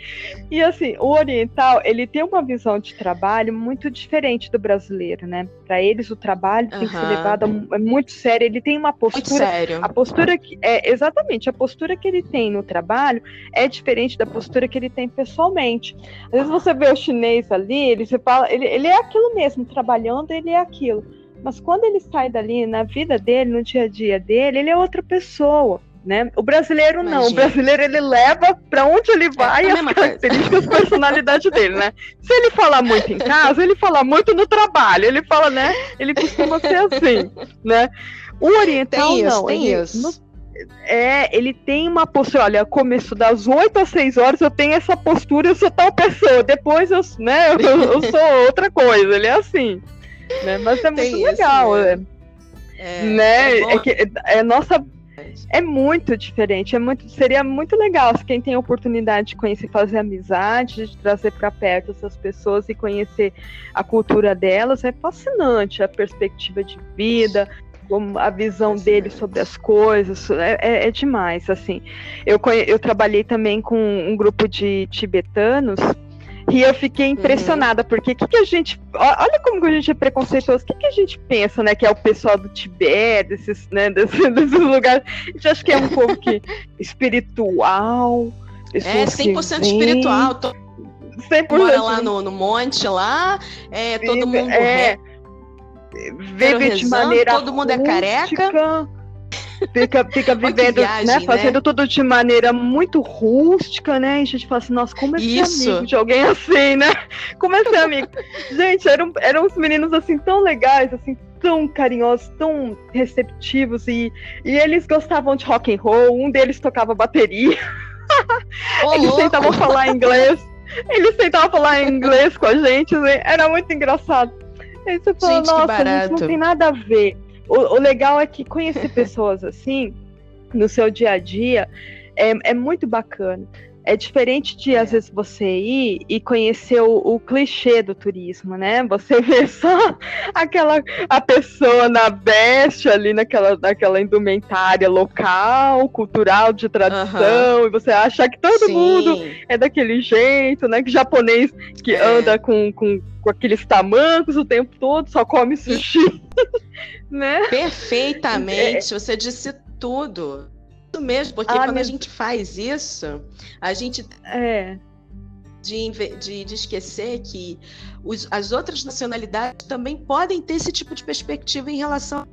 E assim, o oriental, ele tem uma visão de trabalho muito diferente do brasileiro, né, para eles o trabalho uhum. tem que ser levado a, é muito sério, ele tem uma postura, muito sério. a postura que, é, exatamente, a postura que ele tem no trabalho é diferente da postura que ele tem pessoalmente. Às vezes você vê o chinês ali, ele, se fala, ele, ele é aquilo mesmo, trabalhando, ele é aquilo. Mas quando ele sai dali, na vida dele, no dia a dia dele, ele é outra pessoa. Né? O brasileiro Imagina. não, o brasileiro ele leva para onde ele é, vai é as características, a personalidade dele, né? Se ele falar muito em casa, ele fala muito no trabalho, ele fala, né? Ele costuma ser assim, né? O oriental tem isso, não, tem ele, isso. No, é, ele tem uma postura, olha, começo das 8 às 6 horas eu tenho essa postura, eu sou tal pessoa, depois eu, né, eu, eu sou outra coisa, ele é assim, né, mas é muito legal, né? É, né, é, é que é nossa é muito diferente, é muito, seria muito legal se quem tem a oportunidade de conhecer, fazer amizade, de trazer para perto essas pessoas e conhecer a cultura delas, é fascinante a perspectiva de vida, a visão dele sobre as coisas, é, é, é demais, assim. Eu, eu trabalhei também com um grupo de tibetanos e eu fiquei uhum. impressionada, porque o que, que, a gente. Olha como a gente é preconceituoso. O que, que, a gente pensa, né? Que é o pessoal do Tibete, desses, né, desses, desses lugares. A gente acha que é um povo que espiritual. É, 100% espiritual. 100% mora lá no, no monte, lá, é, todo mundo. É, vive de maneira todo mundo rústica, é careca. Fica, fica vivendo, viagem, né, fazendo né? tudo de maneira muito rústica, né? E a gente fala assim, nossa, como é ser Isso. amigo de alguém assim, né? Como é ser amigo? gente, eram, eram uns meninos assim tão legais, assim, tão carinhosos, tão receptivos e, e eles gostavam de rock and roll. Um deles tocava bateria. Ô, eles louco. tentavam falar inglês. Eles tentavam falar inglês com a gente, né? era muito engraçado. Aí você fala, Gente, nossa, não tem nada a ver. O, o, legal é que conhecer pessoas assim, no seu dia a dia, é, é muito bacana. É diferente de, às vezes, você ir e conhecer o, o, clichê do turismo, né? Você vê só aquela a pessoa na best ali naquela, naquela indumentária local, cultural, de tradição, uhum. e você acha que todo Sim. mundo é daquele jeito, né? Que japonês que é. anda com, com, com aqueles tamancos o tempo todo, só come sushi. né? Perfeitamente, é. você disse tudo. Isso mesmo, porque ah, quando a gente faz isso, a gente. É. De, de, de esquecer que os, as outras nacionalidades também podem ter esse tipo de perspectiva em relação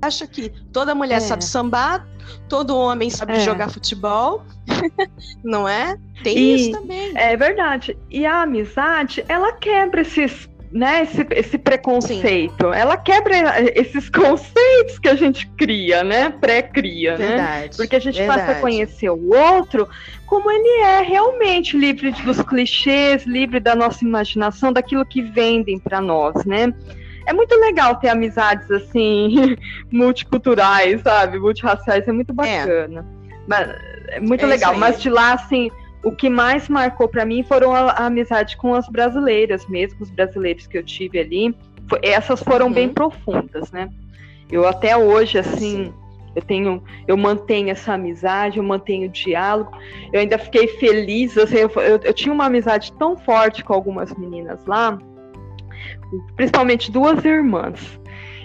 acha que toda mulher é. sabe sambar, todo homem sabe é. jogar futebol, não é? Tem e, isso também. É verdade. E a amizade, ela quebra esses né, esse, esse preconceito. Sim. Ela quebra esses conceitos que a gente cria, né? Pré-cria, né? Porque a gente verdade. passa a conhecer o outro como ele é realmente, livre dos clichês, livre da nossa imaginação, daquilo que vendem para nós, né? É muito legal ter amizades assim, multiculturais, sabe? Multirraciais, é muito é. bacana. É. Mas, é muito é legal. Mas de lá, assim, o que mais marcou para mim foram a, a, amizade com as brasileiras mesmo, os brasileiros que eu tive ali. Foi, essas foram uhum. bem profundas, né? Eu até hoje, assim, eu tenho, eu mantenho essa amizade, eu mantenho o diálogo. Eu ainda fiquei feliz, assim, eu, eu, eu tinha uma amizade tão forte com algumas meninas lá, principalmente duas irmãs.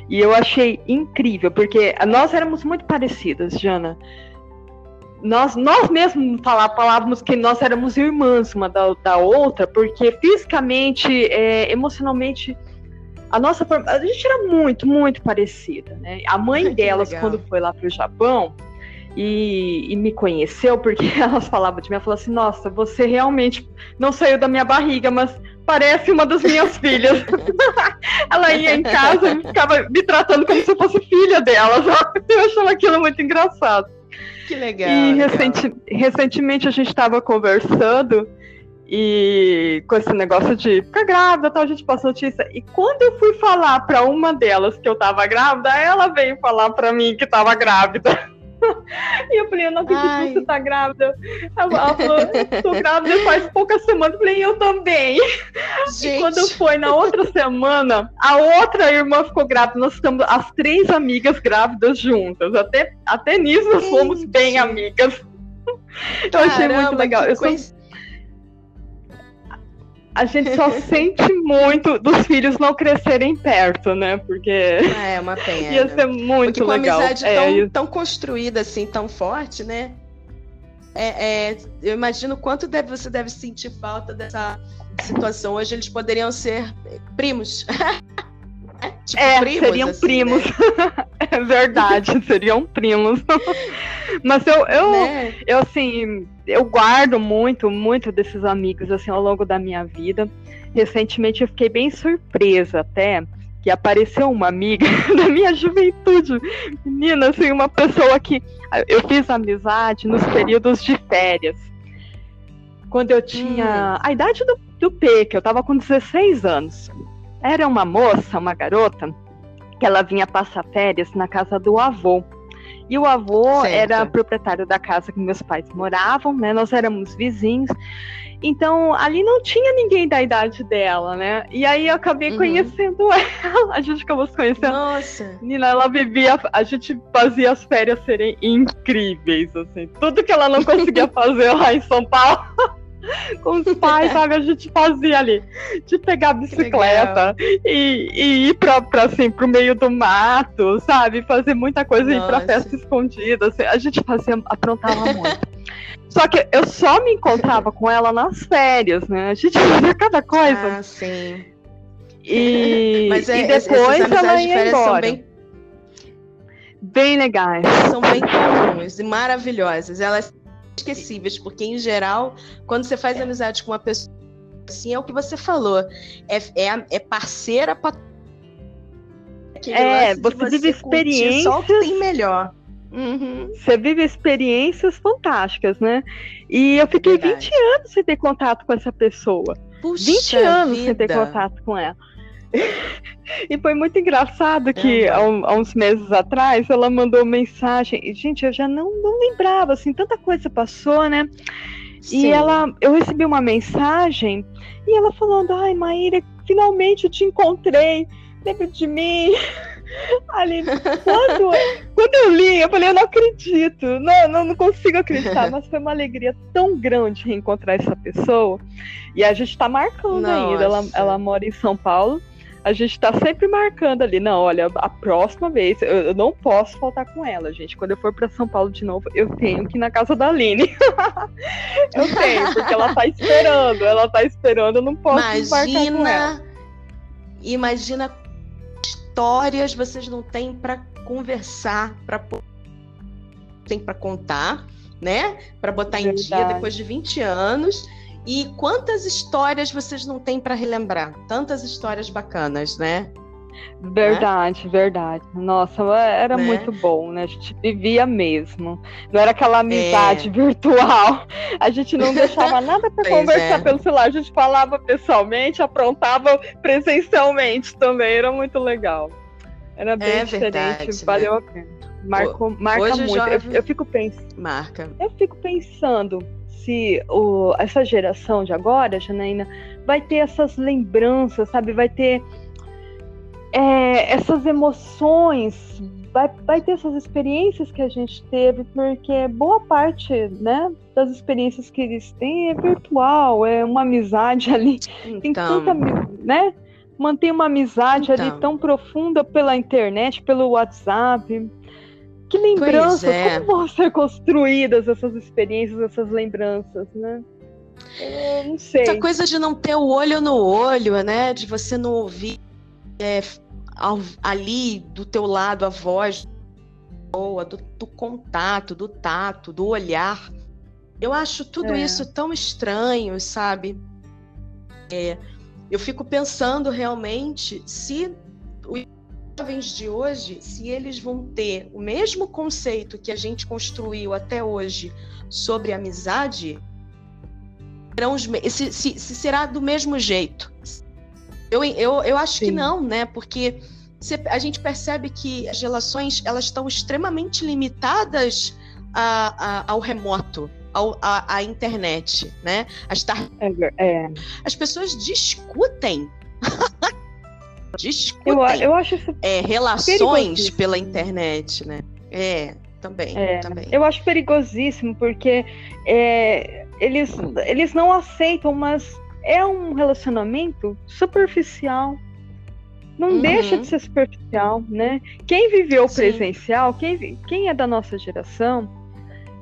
E eu achei incrível, porque nós éramos muito parecidas, Jana nós, nós mesmos falávamos que nós éramos irmãs uma da, da outra, porque fisicamente, é, emocionalmente, a nossa a gente era muito, muito parecida, né? A mãe delas, quando foi lá para o Japão e, e, me conheceu, porque elas falavam de mim, ela falou assim, nossa, você realmente não saiu da minha barriga, mas parece uma das minhas filhas. ela ia em casa e ficava me tratando como se eu fosse filha delas. Eu achava aquilo muito engraçado. Que legal. E legal. Recenti, recentemente a gente estava conversando E com esse negócio de ficar grávida, tal, a gente passou notícia. E quando eu fui falar para uma delas que eu tava grávida, ela veio falar para mim que tava grávida. E eu falei, eu não acredito que você tá grávida. Ela falou, tô grávida faz poucas semanas. Eu falei, eu também. Gente. E quando foi na outra semana, a outra irmã ficou grávida. Nós estamos as três amigas grávidas juntas. Até, até nisso nós fomos bem amigas. Eu Caramba, achei muito legal. Eu sou a gente só sente muito dos filhos não crescerem perto, né? Porque é uma pena. ia ser muito Porque legal. Com uma amizade é, tão, tão construída assim, tão forte, né? É, é, eu imagino quanto deve, você deve sentir falta dessa situação. Hoje eles poderiam ser primos. tipo, é, primos, seriam assim, primos. Né? é verdade, seriam primos. Mas eu, eu, né? eu, assim, eu guardo muito, muito desses amigos, assim, ao longo da minha vida. Recentemente eu fiquei bem surpresa até que apareceu uma amiga da minha juventude. Menina, assim, uma pessoa que eu fiz amizade nos períodos de férias. Quando eu tinha hum. a idade do, do P, que eu tava com 16 anos. Era uma moça, uma garota, que ela vinha passar férias na casa do avô. E o avô certo. era proprietário da casa que meus pais moravam, né? Nós éramos vizinhos. Então, ali não tinha ninguém da idade dela, né? E aí eu acabei uhum. conhecendo ela. A gente acabou se conhecendo. Nossa! Nina, ela vivia. A gente fazia as férias serem incríveis, assim. Tudo que ela não conseguia fazer lá em São Paulo. com os pais, sabe? A gente fazia ali de pegar a bicicleta e, e, ir pra, pra, assim, pro meio do mato, sabe? Fazer muita coisa, Nossa. ir pra festa escondida. Assim, a gente fazia, aprontava muito. Só que eu só me encontrava com ela nas férias, né? A gente fazia cada coisa. Ah, sim. E, Mas é, e depois ela ia embora. São bem... bem legais. São bem comuns e maravilhosas. Elas esquecíveis, porque em geral, quando você faz amizade com uma pessoa assim, é o que você falou, é, é, é parceira para é, você, você vive experiências. Só o que tem melhor. Uhum. Você vive experiências fantásticas, né? E eu fiquei Verdade. 20 anos sem ter contato com essa pessoa. Puxa 20 anos vida. sem ter contato com ela. E foi muito engraçado que há, há, uns meses atrás ela mandou mensagem. E, gente, eu já não, não lembrava, assim, tanta coisa passou, né? Sim. E ela, eu recebi uma mensagem e ela falando: Ai, Maíra, finalmente eu te encontrei, lembra de mim? Ali, quando, quando eu li, eu falei, eu não acredito, não, não, não consigo acreditar, mas foi uma alegria tão grande reencontrar essa pessoa. E a gente tá marcando Nossa. ainda. Ela, ela mora em São Paulo a gente tá sempre marcando ali, não, olha, a próxima vez eu, eu não posso faltar com ela, gente. Quando eu for para São Paulo de novo, eu tenho que ir na casa da Aline. eu tenho, porque ela tá esperando, ela tá esperando, eu não posso imagina, com ela. Imagina histórias vocês não têm para conversar, para tem para contar, né? Para botar Verdade. em dia depois de 20 anos e quantas histórias vocês não têm para relembrar? Tantas histórias bacanas, né? Verdade, né? verdade. Nossa, era né? muito bom, né? A gente vivia mesmo. Não era aquela amizade é. virtual. A gente não deixava nada para conversar é. pelo celular. A gente falava pessoalmente, aprontava presencialmente também. Era muito legal. Era bem é diferente, verdade, né? valeu né? a pena. Marcou, marca Hoje muito. Eu, eu, fico pensando. Marca. Eu fico pensando se o, essa geração de agora, Janaína, vai ter essas lembranças, sabe? Vai ter é, essas emoções, vai, vai ter essas experiências que a gente teve, porque boa parte né, das experiências que eles têm é virtual, é uma amizade ali. Então. Tem tanta, né? Mantém uma amizade então. ali tão profunda pela internet, pelo WhatsApp. Que lembranças, é. como vão ser construídas essas experiências, essas lembranças, né? Eu não sei. Essa coisa de não ter o olho no olho, né? De você não ouvir é, ao, ali do teu lado a voz boa, do, do, contato, do tato, do olhar. Eu acho tudo é. isso tão estranho, sabe? É, eu fico pensando realmente se o jovens de hoje, se eles vão ter o mesmo conceito que a gente construiu até hoje sobre amizade, se, se, se será do mesmo jeito. Eu, eu, eu acho Sim. que não, né? Porque a gente percebe que as relações elas estão extremamente limitadas a, a, ao remoto, ao, a, à internet, né? As, tar... é, é. As pessoas discutem. Discutem. Eu, eu acho é, relações pela internet, né? É, também, é, também. Eu acho perigosíssimo porque é, eles, eles não aceitam, mas é um relacionamento superficial. Não uhum. deixa de ser superficial, né? Quem viveu Sim. presencial, quem, quem é da nossa geração,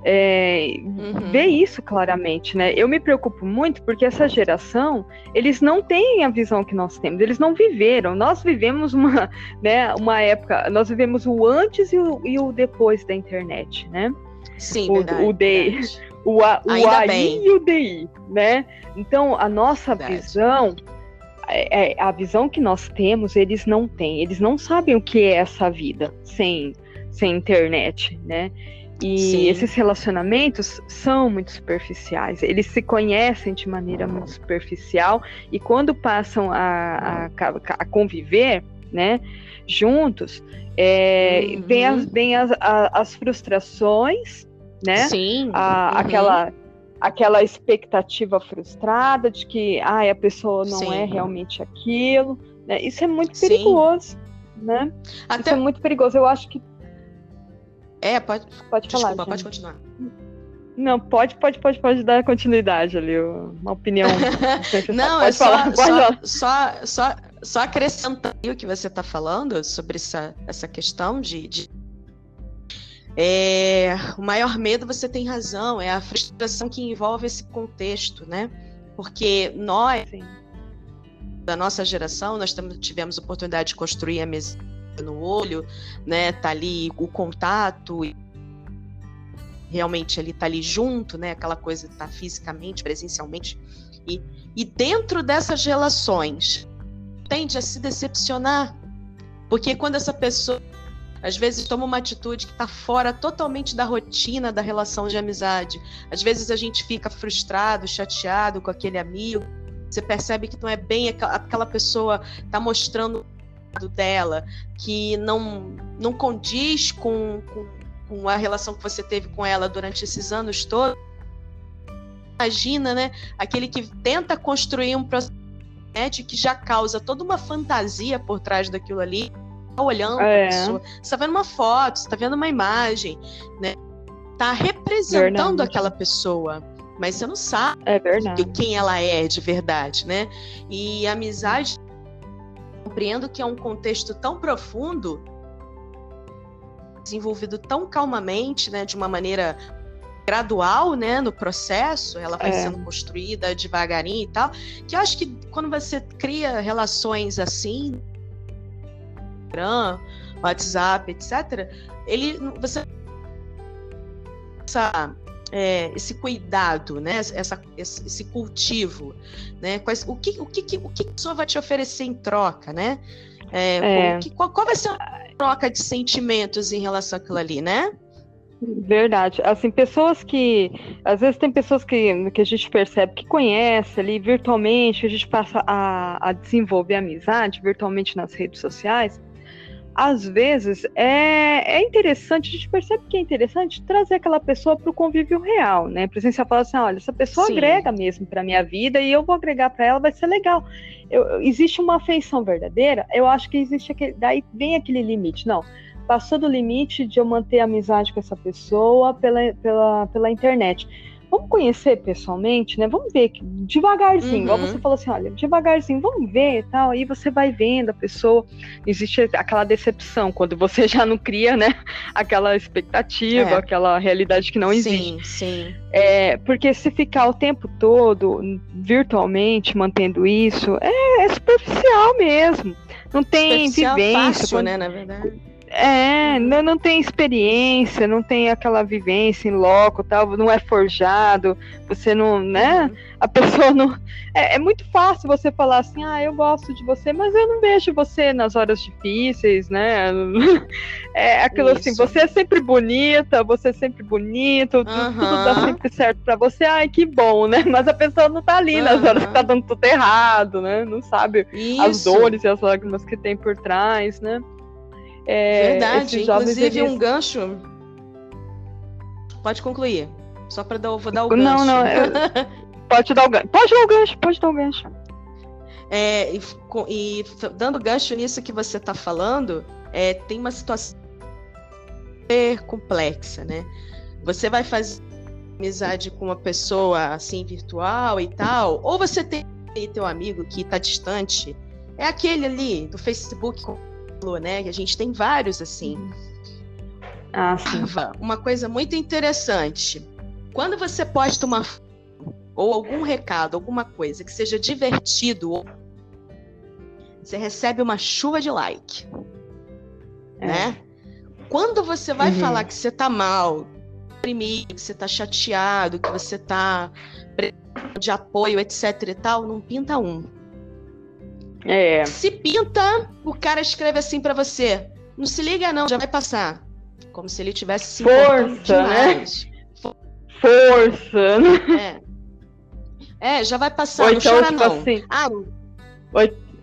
é, uhum. vê isso claramente, né? Eu me preocupo muito porque essa geração, eles não têm a visão que nós temos, eles não viveram. Nós vivemos uma, né, uma época, nós vivemos o antes e o, e o depois da internet, né? Sim, o, verdade, o, de, o, a, o AI bem. e o DI, né? Então, a nossa verdade. visão, é, é, a visão que nós temos, eles não têm. Eles não sabem o que é essa vida sem, sem internet, né? E Sim. esses relacionamentos são muito superficiais. Eles se conhecem de maneira muito superficial e quando passam a, a, a conviver, né, juntos, é, uhum. vem, as, vem as, as, frustrações, né? Sim. A, uhum. Aquela aquela expectativa frustrada de que ah, a pessoa não Sim. é realmente aquilo. Né? Isso é muito perigoso, Sim. né? Até... Isso é muito perigoso. Eu acho que é, pode, pode Desculpa, falar. pode continuar. Não, pode, pode, pode, pode dar continuidade ali, uma opinião. não, é só, só, só, só, só acrescentando o que você está falando sobre essa, essa questão de, de é, o maior medo, você tem razão, é a frustração que envolve esse contexto, né? Porque nós, Sim. da nossa geração, nós tivemos a oportunidade de construir a mesa no olho, né? Tá ali o contato, realmente ele tá ali junto, né? Aquela coisa tá fisicamente, presencialmente. E, e dentro dessas relações, tende a se decepcionar. Porque quando essa pessoa às vezes toma uma atitude que está fora totalmente da rotina da relação de amizade. Às vezes a gente fica frustrado, chateado com aquele amigo. Você percebe que não é bem aquela pessoa está mostrando dela, que não, não condiz com, com, com, a relação que você teve com ela durante esses anos todos. Imagina, né? Aquele que tenta construir um processo que já causa toda uma fantasia por trás daquilo ali, tá olhando é. a pessoa, você tá vendo uma foto, você tá vendo uma imagem, né? Tá representando verdade. aquela pessoa mas você não sabe é quem ela é de verdade, né? E a amizade compreendo que é um contexto tão profundo, desenvolvido tão calmamente, né, de uma maneira gradual, né, no processo, ela vai é. sendo construída devagarinho e tal, que eu acho que quando você cria relações assim, Instagram, WhatsApp, etc., ele você essa é, esse cuidado, né? Essa, esse, cultivo, né? Quais, o, que, o, que, o que a pessoa vai te oferecer em troca, né? É, é. Que, qual, qual, vai ser a troca de sentimentos em relação àquilo ali, né? Verdade. Assim, pessoas que. Às vezes tem pessoas que, que a gente percebe que conhece ali virtualmente, a gente passa a, a desenvolver amizade virtualmente nas redes sociais às vezes é, é interessante, a gente percebe que é interessante trazer aquela pessoa para o convívio real, né? Presencial falar assim, olha, essa pessoa Sim. agrega mesmo para minha vida e eu vou agregar para ela, vai ser legal. Eu, existe uma afeição verdadeira, eu acho que existe aquele, daí vem aquele limite, não. Passou do limite de eu manter amizade com essa pessoa pela, pela, pela internet vamos conhecer pessoalmente, né? Vamos ver devagarzinho, uhum. igual você falou assim, olha, devagarzinho, vamos ver e tal. Aí você vai vendo a pessoa. Existe aquela decepção quando você já não cria, né? Aquela expectativa, é. aquela realidade que não existe. Sim, sim. É, porque se ficar o tempo todo virtualmente mantendo isso, é, é superficial mesmo. Não tem superficial vivência. Fácil, quando... né, na verdade É, não, não tem experiência, não tem aquela vivência em loco, tal, não é forjado, você não, né? A pessoa não. É, é, muito fácil você falar assim, ah, eu gosto de você, mas eu não vejo você nas horas difíceis, né? É aquilo assim, Isso. assim, você é sempre bonita, você é sempre bonito, uhum. tudo, dá sempre certo para você, ai, que bom, né? Mas a pessoa não tá ali uhum. nas horas que tá dando tudo errado, né? Não sabe Isso. as dores e as lágrimas que tem por trás, né? É, Verdade, inclusive eles... um gancho. Pode concluir. Só para dar, vou dar o gancho. Não, não. Eu... pode dar o gancho. Pode dar o gancho, pode dar o gancho. É, e, e, dando gancho nisso que você está falando, é, tem uma situação super complexa, né? Você vai fazer amizade com uma pessoa assim virtual e tal, ou você tem teu amigo que está distante, é aquele ali do Facebook né? Que a gente tem vários assim. Ah, sim. Uma coisa muito interessante. Quando você posta uma ou algum recado, alguma coisa que seja divertido, você recebe uma chuva de like. É. Né? Quando você vai uhum. falar que você tá mal, que você tá chateado, que você tá de apoio, etc e tal, não pinta um. É. Se pinta, o cara escreve assim para você. Não se liga não, já vai passar. Como se ele tivesse se Força, né? Força, né? É. É, já vai passar, ou não então, chora tipo não. Assim, ah, ou,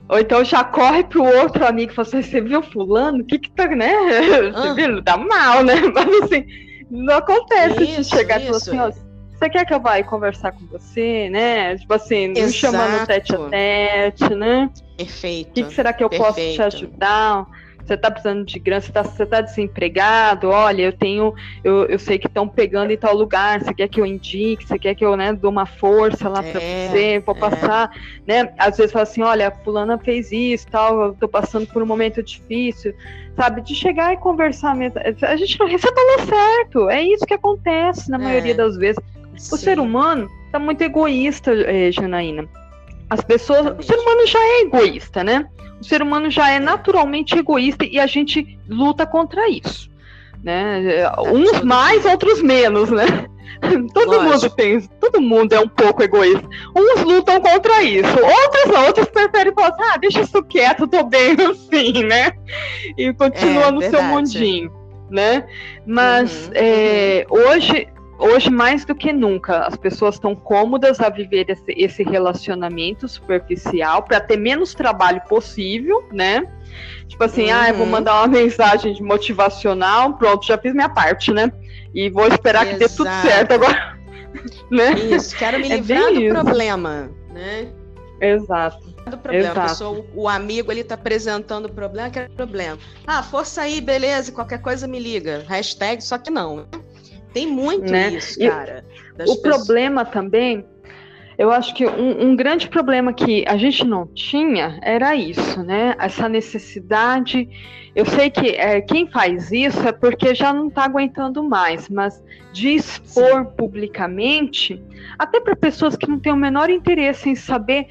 ou, então já corre pro outro amigo e fala assim, você viu fulano? O que que tá, né? Você ah. viu? Tá mal, né? Mas assim, não acontece isso, de chegar e falar assim, ó, você quer que eu vá conversar com você, né? Tipo assim, me chamando tete a tete, né? Perfeito. O que, que será que eu Perfeito. posso te ajudar? Você está precisando de grana, você está tá desempregado, olha, eu tenho, eu, eu sei que estão pegando em tal lugar, você quer que eu indique, você quer que eu né, dou uma força lá é, para você, vou é. passar, né? Às vezes fala assim, olha, a fulana fez isso, tal, eu tô passando por um momento difícil, sabe? De chegar e conversar. A gente não, falou certo, é isso que acontece na é. maioria das vezes. Sim. O ser humano tá muito egoísta, eh, Janaína. As pessoas. O ser humano já é egoísta, né? O ser humano já é naturalmente egoísta e a gente luta contra isso. Né? Uns mais, outros menos, né? Todo Lógico. mundo tem, todo mundo é um pouco egoísta. Uns lutam contra isso, outros não, outros preferem falar assim, ah, deixa isso quieto, tô bem assim, né? E continua é, no verdade. seu mundinho, né? Mas uhum, é, uhum. hoje hoje mais do que nunca as pessoas estão cômodas a viver esse, esse relacionamento superficial para ter menos trabalho possível, né? Tipo assim, uhum. ah, eu vou uhum. mandar uma mensagem de motivacional, pronto, já fiz minha parte, né? E vou esperar Exato. que dê tudo certo agora. né? Isso, quero me é livrar do isso. problema, né? Exato. Do problema. Exato. Pessoa, o amigo ele tá apresentando o problema, que é problema. Ah, força aí, beleza, qualquer coisa me liga. Hashtag, só que não. Tem muito né? isso, cara. o pessoas... problema também, eu acho que um, um, grande problema que a gente não tinha era isso, né? Essa necessidade. Eu sei que é, quem faz isso é porque já não está aguentando mais, mas de expor Sim. publicamente, até para pessoas que não têm o menor interesse em saber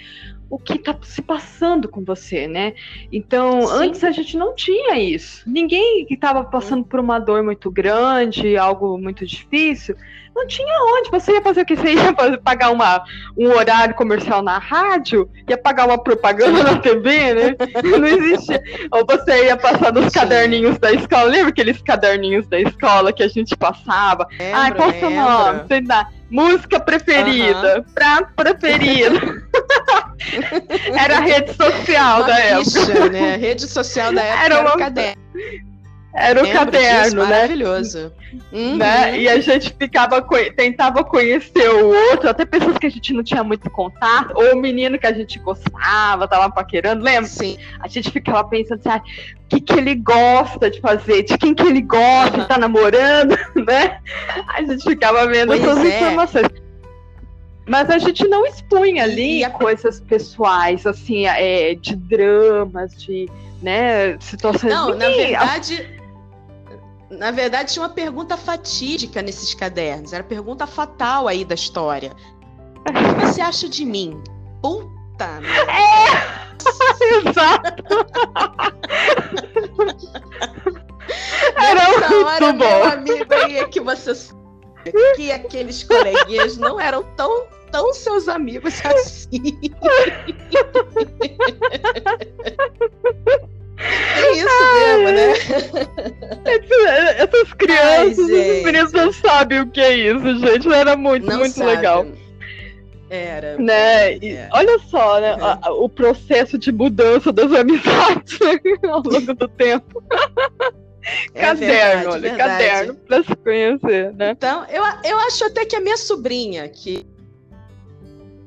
o que está se passando com você, né? Então, Sim. antes a gente não tinha isso. Ninguém que estava passando por uma dor muito grande, algo muito difícil, não tinha onde. Você ia fazer o que? Você ia pagar uma, um horário comercial na rádio, ia pagar uma propaganda na TV, né? Não existia. Ou você ia passar nos caderninhos da escola. Lembra aqueles caderninhos da escola que a gente passava? Lembro, ah, qual o seu nome? Sei lá. Música preferida, uhum. prato preferido. era a rede social uma da época. Né? A rede social da época era, uma... era o caderno. Era o caderno, disso, né? Maravilhoso. Uhum. Né? E a gente ficava tentava conhecer o outro, até pessoas que a gente não tinha muito contato, ou o menino que a gente gostava, tava paquerando, lembra? Sim. A gente ficava pensando assim, ah, o que, que ele gosta de fazer, de quem que ele gosta, uhum. tá namorando, né? A gente ficava vendo pois essas é. informações. Mas a gente não expunha ali coisas pessoais, assim, é, de dramas, de né, situações. Não, na verdade, na verdade, tinha uma pergunta fatídica nesses cadernos. Era a pergunta fatal aí da história. O que você acha de mim? Puta! É! Exato! bom. Meu amigo aí é que você que aqueles coleguinhas não eram tão tão seus amigos assim. É isso Ai, mesmo, né? Essas crianças, Ai, esses meninos não sabem o que é isso, gente. Era muito, não muito sabe. legal. Era. Né? É. Olha só, né? Uhum. o processo de mudança das amizades ao longo do tempo. É caderno, verdade, olha, verdade. caderno para se conhecer, né? Então, eu, eu acho até que a minha sobrinha, que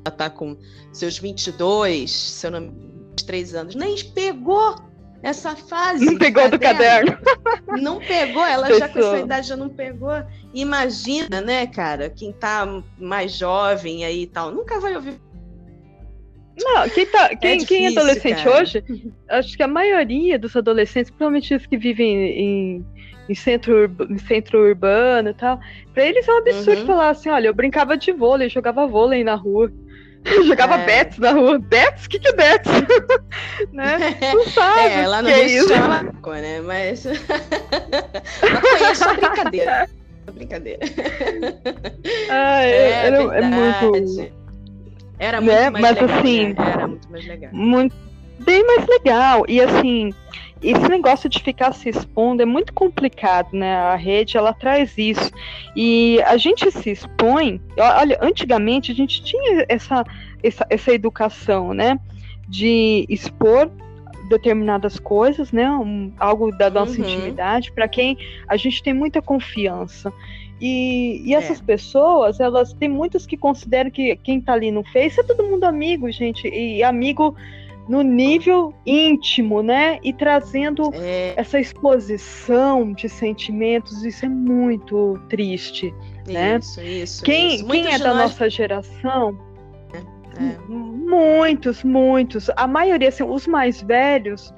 ela tá com seus 22, se eu não 3 anos, nem pegou essa fase. Não pegou do caderno. Não pegou, ela Pessoa. já com essa idade já não pegou. Imagina, né, cara, quem tá mais jovem aí e tal, nunca vai ouvir. Não, quem, tá, quem, é, difícil, quem é adolescente cara. hoje, acho que a maioria dos adolescentes, principalmente os que vivem em, em centro, em centro urbano e tal, pra eles é um absurdo uhum. falar assim: olha, eu brincava de vôlei, jogava vôlei na rua. Jogava é. Bets na rua. Bets? O que, que é Bets? né? Não sabe. É, no Rio é chama, né? Mas. Foi brincadeira. brincadeira. Ah, é, é, é muito. Era muito né? mais Mas, legal. Assim, né? Era muito mais legal. Muito, bem mais legal. E assim, esse negócio de ficar se expondo é muito complicado, né? A rede ela traz isso. E a gente se expõe. Olha, antigamente a gente tinha essa, essa, essa educação, né? De expor determinadas coisas, né? Um, algo da nossa uhum. intimidade, para quem a gente tem muita confiança. E, e essas é. pessoas, elas tem muitas que consideram que quem tá ali no Face é todo mundo amigo, gente. E amigo no nível íntimo, né? E trazendo é... essa exposição de sentimentos, isso é muito triste, né? Isso, isso. Quem, isso. quem é da nós... nossa geração? É. é. Muitos, muitos. A maioria, assim, os mais velhos,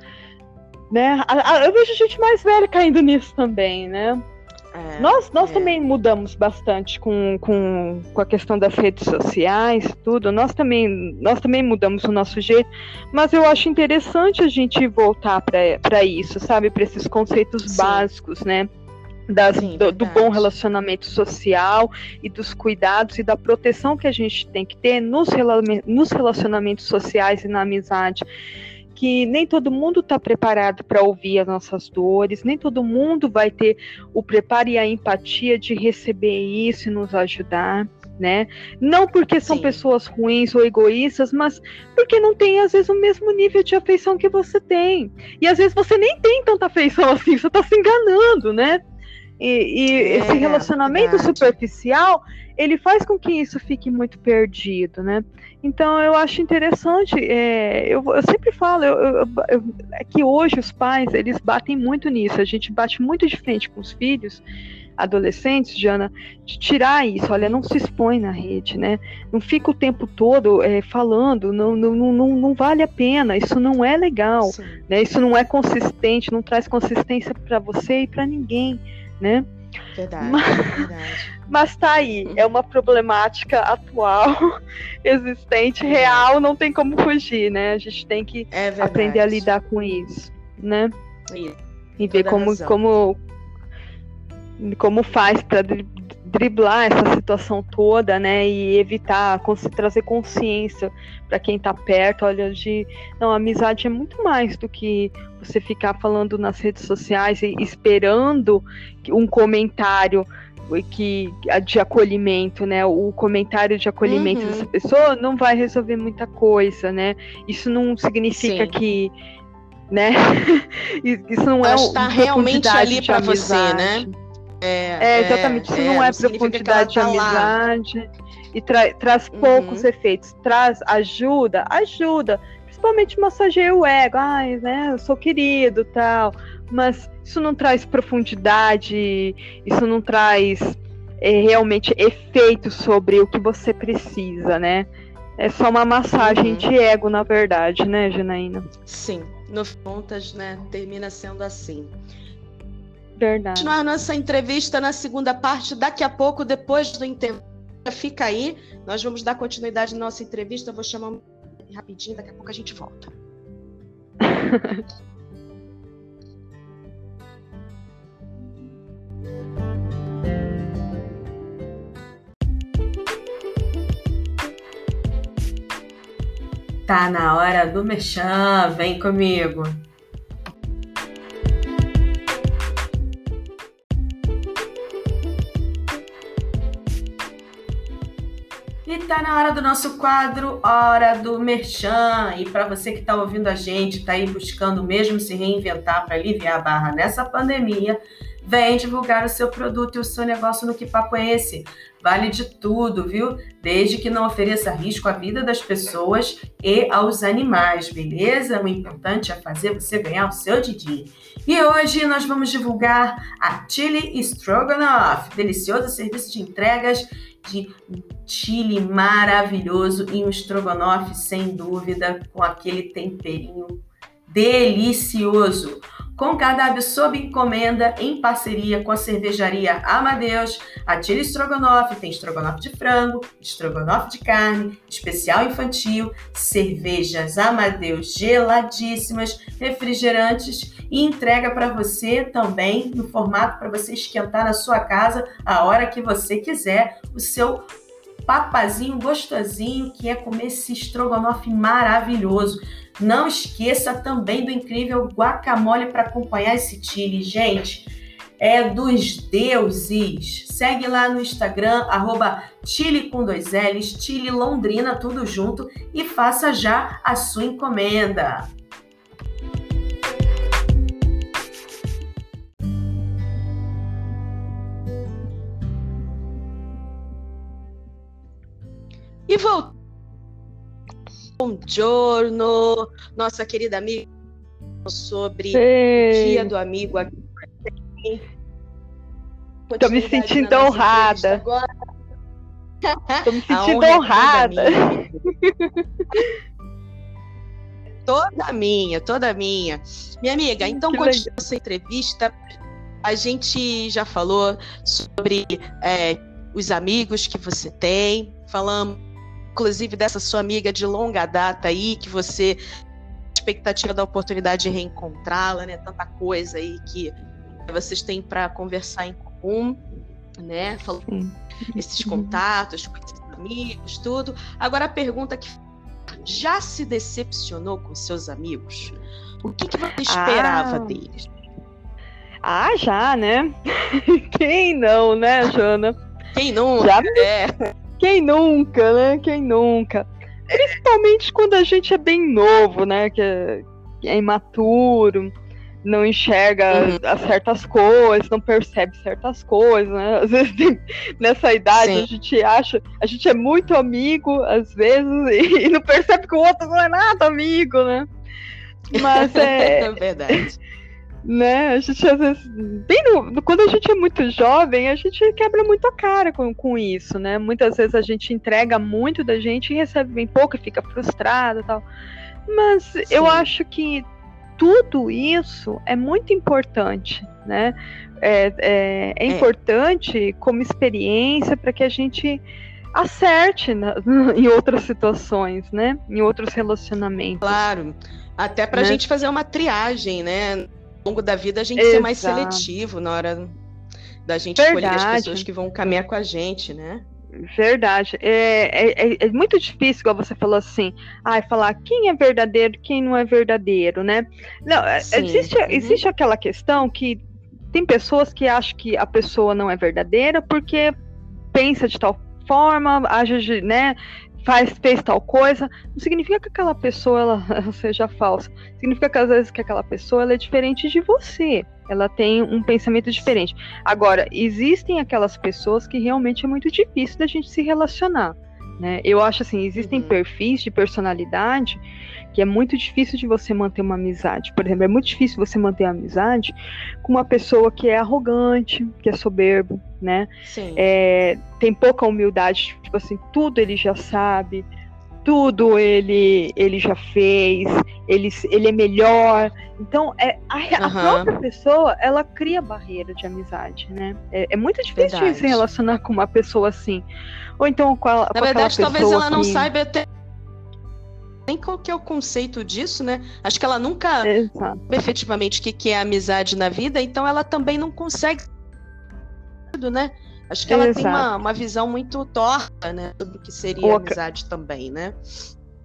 né? Eu vejo gente mais velha caindo nisso também, né? É, nós nós é. também mudamos bastante com, com, com a questão das redes sociais, tudo. Nós também, nós também mudamos o nosso jeito, mas eu acho interessante a gente voltar para isso, sabe? Para esses conceitos Sim. básicos, né? Das, Sim, do, do, bom relacionamento social e dos cuidados e da proteção que a gente tem que ter nos, nos relacionamentos sociais e na amizade que nem todo mundo está preparado para ouvir as nossas dores, nem todo mundo vai ter o preparo e a empatia de receber isso e nos ajudar. Né? Não porque são Sim. pessoas ruins ou egoístas, mas porque não tem, às vezes, o mesmo nível de afeição que você tem. E às vezes você nem tem tanta afeição assim, você está se enganando, né? E, e é, esse relacionamento verdade. superficial, ele faz com que isso fique muito perdido, né? Então eu acho interessante, é, eu, eu, sempre falo eu, eu, eu, é que hoje os pais, eles batem muito nisso, a gente bate muito de frente com os filhos, adolescentes, Diana, de tirar isso, olha, não se expõe na rede, né? Não fica o tempo todo é, falando, não, não, não, não vale a pena, isso não é legal, né? Isso não é consistente, não traz consistência para você e para ninguém né? Verdade, mas, verdade. Mas tá aí, é uma problemática atual, existente, real, não tem como fugir, né? A gente tem que é aprender a lidar com isso, né? Isso. E ver como, como, como faz para driblar essa situação toda, né, e evitar trazer consciência para quem está perto, olha, de não, a amizade é muito mais do que você ficar falando nas redes sociais e esperando um comentário que de acolhimento, né? O comentário de acolhimento uhum. dessa pessoa não vai resolver muita coisa, né? Isso não significa Sim. que né? Isso não Ela é está realmente ali para você, né? É, é exatamente. Isso é, não é profundidade de tá amizade. Lá. E tra traz uhum. poucos efeitos. Traz ajuda, ajuda. Principalmente massageia o ego. Ai, né? Eu sou querido tal. Mas isso não traz profundidade, isso não traz é, realmente efeito sobre o que você precisa, né? É só uma massagem uhum. de ego, na verdade, né, Janaína? Sim, no contas, né, termina sendo assim. Verdade. Continuar nossa entrevista na segunda parte daqui a pouco, depois do intervalo. Fica aí, nós vamos dar continuidade na nossa entrevista. Eu vou chamar rapidinho, daqui a pouco a gente volta. Tá na hora do mexão, vem comigo. E tá na hora do nosso quadro Hora do Merchan. E para você que está ouvindo a gente, está aí buscando mesmo se reinventar para aliviar a barra nessa pandemia, vem divulgar o seu produto e o seu negócio no Que Papo é Esse? Vale de tudo, viu? Desde que não ofereça risco à vida das pessoas e aos animais, beleza? O importante é fazer você ganhar o seu din E hoje nós vamos divulgar a Chili Stroganoff, delicioso serviço de entregas de chile maravilhoso e um estrogonofe sem dúvida com aquele temperinho delicioso com cardápio sob encomenda em parceria com a cervejaria Amadeus. A Chile Strogonoff tem estrogonofe de frango, estrogonofe de carne, especial infantil, cervejas Amadeus geladíssimas, refrigerantes e entrega para você também no formato para você esquentar na sua casa a hora que você quiser o seu papazinho gostosinho que é comer esse estrogonofe maravilhoso. Não esqueça também do incrível guacamole para acompanhar esse chile, gente. É dos deuses. Segue lá no Instagram, arroba Chile com dois L's, Chile Londrina, tudo junto, e faça já a sua encomenda. E voltando Buongiorno, nossa querida amiga, sobre o Dia do Amigo aqui. Estou me sentindo honrada. Estou me sentindo honrada. toda minha, toda minha. Minha amiga, então, continuando essa entrevista, a gente já falou sobre é, os amigos que você tem, falamos inclusive dessa sua amiga de longa data aí, que você expectativa da oportunidade de reencontrá-la, né? Tanta coisa aí que vocês têm para conversar em comum, né? Falando esses contatos com esses amigos, tudo. Agora a pergunta que já se decepcionou com seus amigos? O que, que você esperava ah. deles? Ah, já, né? Quem não, né, Jana? Quem não? Já, é. Quem nunca, né? Quem nunca? Principalmente quando a gente é bem novo, né? Que é, é imaturo, não enxerga uhum. certas coisas, não percebe certas coisas, né? Às vezes tem, nessa idade Sim. a gente acha, a gente é muito amigo, às vezes, e, e não percebe que o outro não é nada amigo, né? Mas é. é verdade né? A gente às vezes, bem no, quando a gente é muito jovem, a gente quebra muito a cara com, com isso, né? Muitas vezes a gente entrega muito da gente e recebe bem pouco e fica frustrado e tal. Mas Sim. eu acho que tudo isso é muito importante, né? É, é, é, é. importante como experiência para que a gente acerte na, em outras situações, né? Em outros relacionamentos. Claro. Até para a né? gente fazer uma triagem, né? Longo da vida a gente Exato. ser mais seletivo na hora da gente Verdade. escolher as pessoas que vão caminhar com a gente, né? Verdade. É, é, é, é, muito difícil, igual você falou assim, ah, falar quem é verdadeiro, quem não é verdadeiro, né? Não, é, Sim. existe, uhum. existe aquela questão que tem pessoas que acham que a pessoa não é verdadeira porque pensa de tal forma, age, né, faz, fez tal coisa, não significa que aquela pessoa ela, ela, seja falsa. Significa que às vezes que aquela pessoa ela é diferente de você. Ela tem um pensamento diferente. Agora, existem aquelas pessoas que realmente é muito difícil da gente se relacionar. Né? Eu acho assim, existem uhum. perfis de personalidade que é muito difícil de você manter uma amizade. Por exemplo, é muito difícil você manter a amizade com uma pessoa que é arrogante, que é soberbo, né? Sim. É, tem pouca humildade, tipo assim, tudo ele já sabe, tudo ele ele já fez, ele, ele é melhor. Então, é, a, a uhum. própria pessoa, ela cria barreira de amizade, né? É, é muito difícil se relacionar com uma pessoa assim. Ou então com, a, Na com verdade, talvez ela que... não saiba até nem qual que é o conceito disso, né? Acho que ela nunca Exato. efetivamente o que, que é amizade na vida, então ela também não consegue, né? Acho que ela Exato. tem uma, uma visão muito torta, né? Sobre o que seria o amizade também, né?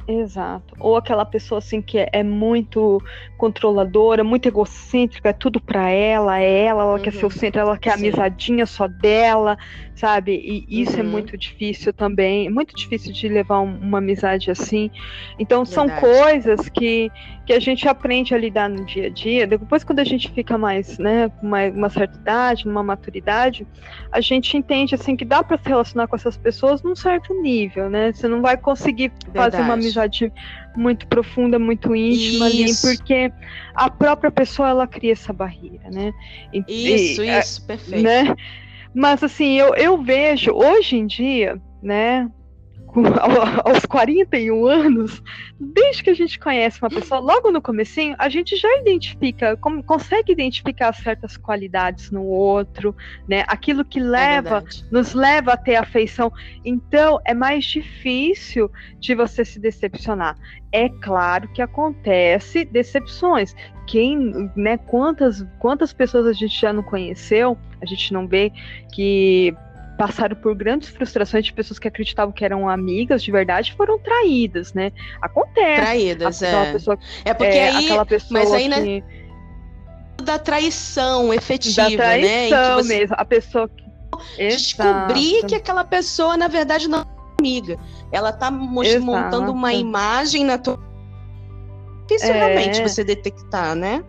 Exato. Ou aquela pessoa assim que é, é muito controladora, muito egocêntrica, é tudo para ela, é ela, ela uhum. quer ser o centro, ela quer a amizadinha só dela, sabe? E isso é uhum. é muito difícil também, é muito difícil de levar um, uma amizade assim. Então Verdade. são coisas que, que a gente aprende a lidar no dia a dia. Depois quando a gente fica mais, né, com uma, uma certa idade, uma maturidade, a gente entende assim que dá para se relacionar com essas pessoas num certo nível, né? Você não vai conseguir Verdade. fazer uma amizade muito profunda, muito íntima isso. ali, porque a própria pessoa ela cria essa barreira, né? E, isso, e, isso, perfeito. Né? Mas assim, eu, eu vejo hoje em dia, né, aos 41 anos, desde que a gente conhece uma pessoa, logo no comecinho, a gente já identifica, como, consegue identificar certas qualidades no outro, né? Aquilo que é leva, é nos leva a ter afeição. Então, é mais difícil de você se decepcionar. É claro que acontece decepções. Quem, né, quantas, quantas pessoas a gente já não conheceu, a gente não vê que passaram por grandes frustrações de pessoas que acreditavam que eram amigas de verdade foram traídas, né? Acontece. Traídas, é. Pessoa, é porque é, aí, aquela pessoa mas aí que... da traição efetiva, da né? traição né? mesmo, a pessoa que descobrir Exato. que aquela pessoa na verdade não é amiga. Ela tá montando uma imagem na tua difícil é... realmente você detectar, né?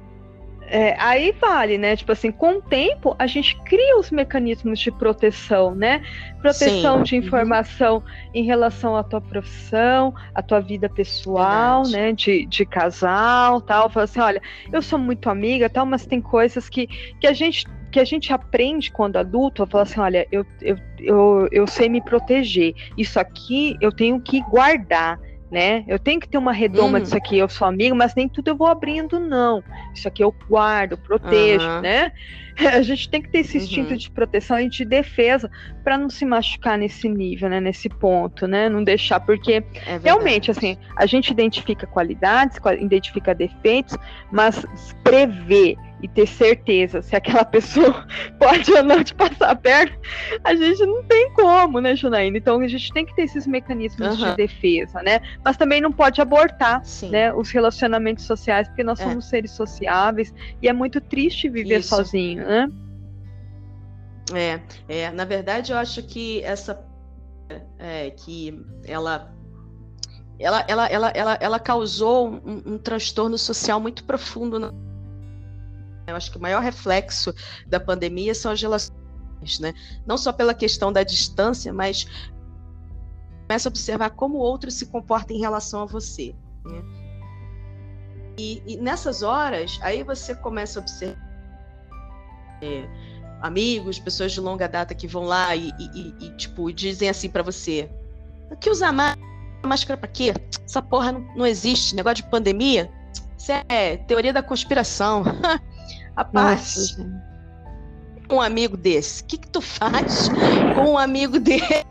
É, aí vale, né? Tipo assim, com o tempo a gente cria os mecanismos de proteção, né? Proteção Sim. de uhum. informação em relação à tua profissão, à tua vida pessoal, Verdade. né? De, de casal, tal. Fala assim, olha, eu sou muito amiga, tal, mas tem coisas que, que a gente que a gente aprende quando adulto, a falar assim, olha, eu, eu, eu, eu sei me proteger. Isso aqui eu tenho que guardar né? Eu tenho que ter uma redoma hum. disso aqui, eu sou amigo, mas nem tudo eu vou abrindo, não. Isso aqui eu guardo, protejo, uhum. né? A gente tem que ter esse instinto uhum. de proteção e de defesa para não se machucar nesse nível, né? Nesse ponto, né? Não deixar, porque é realmente, assim, a gente identifica qualidades, identifica defeitos, mas prever e ter certeza se aquela pessoa pode ou não te passar perto, a gente não tem como, né, Junaína? Então a gente tem que ter esses mecanismos uhum. de defesa, né? Mas também não pode abortar, né, os relacionamentos sociais, porque nós é. somos seres sociáveis e é muito triste viver Isso. sozinho, né? É, é, na verdade eu acho que essa é, que ela ela, ela, ela, ela, ela causou um, um transtorno social muito profundo na eu acho que o maior reflexo da pandemia são as relações, né? Não só pela questão da distância, mas começa a observar como o outro se comporta em relação a você. Né? E, e, nessas horas, aí você começa a observar é, amigos, pessoas de longa data que vão lá e, e, e tipo dizem assim para você: que usar máscara para quê? Essa porra não, não existe. Negócio de pandemia, isso é teoria da conspiração. Rapaz, um amigo desse, o que, que tu faz com um amigo dele?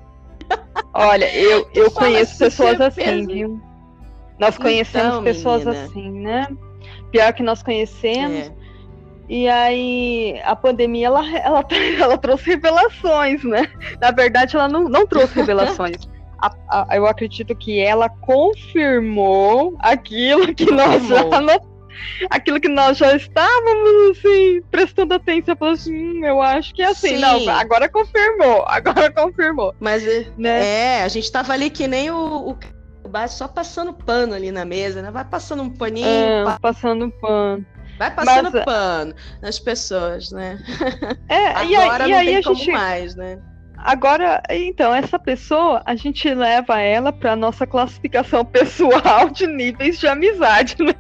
Olha, eu, eu conheço assim, pessoas assim, viu? Nós conhecemos então, pessoas menina. assim, né? Pior que nós conhecemos. É. E aí, a pandemia, ela, ela, ela trouxe revelações, né? Na verdade, ela não, não trouxe revelações. A, a, eu acredito que ela confirmou aquilo que nós já notamos aquilo que nós já estávamos assim, prestando atenção, falando assim, hum, eu acho que é assim. Sim. Não, agora confirmou, agora confirmou. Mas é, né? é, a gente tava ali que nem o, o só passando pano ali na mesa, né? Vai passando um paninho. É, passando pano. Vai passando Mas, pano nas pessoas, né? É, Agora e aí, não e tem a gente... mais, né? Agora, então, essa pessoa, a gente leva ela para nossa classificação pessoal de níveis de amizade, né?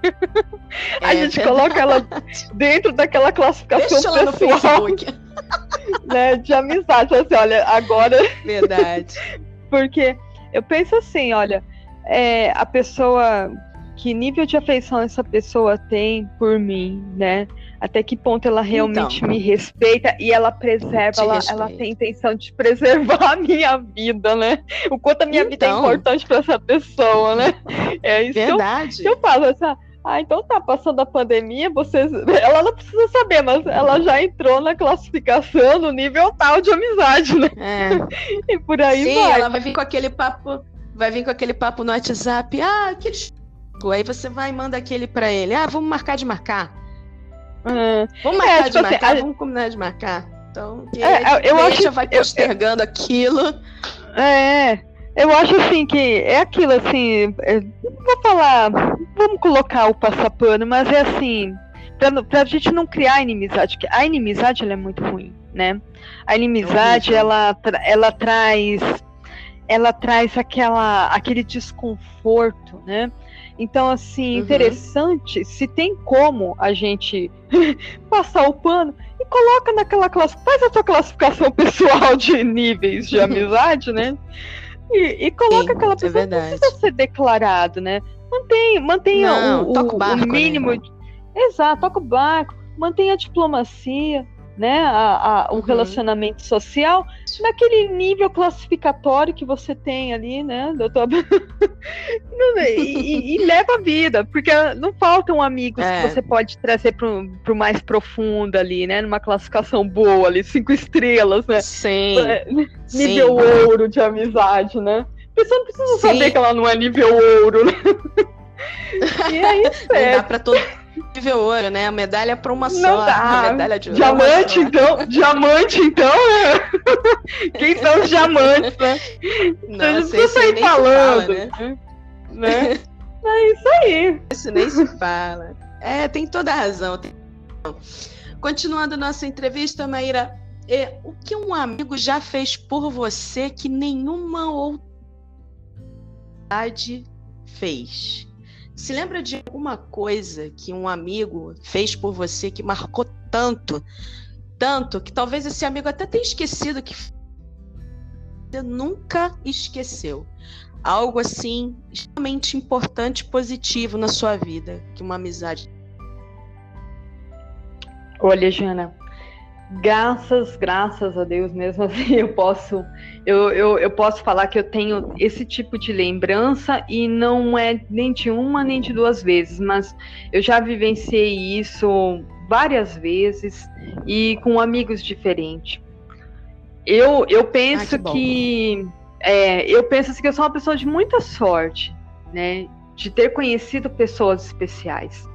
É, a gente coloca ela dentro daquela classificação Deixa pessoal né, de amizade. Assim, olha, agora. Verdade. Porque eu penso assim, olha, é, a pessoa que nível de afeição essa pessoa tem por mim, né? Até que ponto ela realmente então, me respeita e ela preserva, ela, ela, tem intenção de preservar a minha vida, né? O quanto a minha então, vida é então. importante para essa pessoa, né? É isso verdade. que eu, que eu falo, essa, ah, então tá passando a pandemia, vocês. Ela não precisa saber, mas ela já entrou na classificação no nível tal de amizade, né? É. E por aí Sim, vai. ela vai vir com aquele papo vai vir com aquele papo no WhatsApp, ah, aquele aí você vai e manda aquele para ele, ah, vamos marcar de marcar. Uhum. Vamos marcar é, tipo de assim, marcar, a... vamos combinar de marcar. Então, é, eu acho, vai postergando eu, aquilo. É, eu acho assim que é aquilo assim, é, vou falar, vamos colocar o passapano, mas é assim, pra, pra gente não criar inimizade, a inimizade ela é muito ruim, né? A inimizade é ela, ela traz ela traz aquela aquele desconforto, né? Então, assim, uhum. interessante se tem como a gente passar o pano e coloca naquela classe, faz a sua classificação pessoal de níveis de amizade, né? E, e coloca Sim, aquela é pessoa é que precisa ser declarado, né? Mantenha, mantenha Não, o, o, barco, o, mínimo. Né? Exato, toca o barco, mantenha a diplomacia, né, a, a, um uhum. relacionamento social naquele nível classificatório que você tem ali, né, doutor? e, e, leva a vida, porque não faltam amigos é. que você pode trazer para o mais profundo ali, né, numa classificação boa ali, cinco estrelas, né? Sim. É, nível Sim. ouro de amizade, né? A pessoa não precisa Sim. saber que ela não é nível ouro, né? e é isso, é. Não dá para todo nível ouro, né? A medalha para uma não só. Dá. Medalha de ouro. Diamante, então. Diamante, então, né? Quem são os diamantes, né? Não, a gente sair falando. Fala, né? né? É isso aí. Isso nem se fala. É, tem toda a razão. Continuando nossa entrevista, Maíra, é, o que um amigo já fez por você que nenhuma outra fez? Se lembra de alguma coisa que um amigo fez por você que marcou tanto, tanto, que talvez esse amigo até tenha esquecido que você nunca esqueceu? Algo assim extremamente importante, positivo na sua vida, que uma amizade. Olha, Jana, graças, graças a Deus mesmo assim, eu posso, eu, eu, eu posso falar que eu tenho esse tipo de lembrança e não é nem de uma nem de duas vezes, mas eu já vivenciei isso várias vezes e com amigos diferentes. Eu, eu penso que, que é, eu penso assim, que eu sou uma pessoa de muita sorte, né? De ter conhecido pessoas especiais.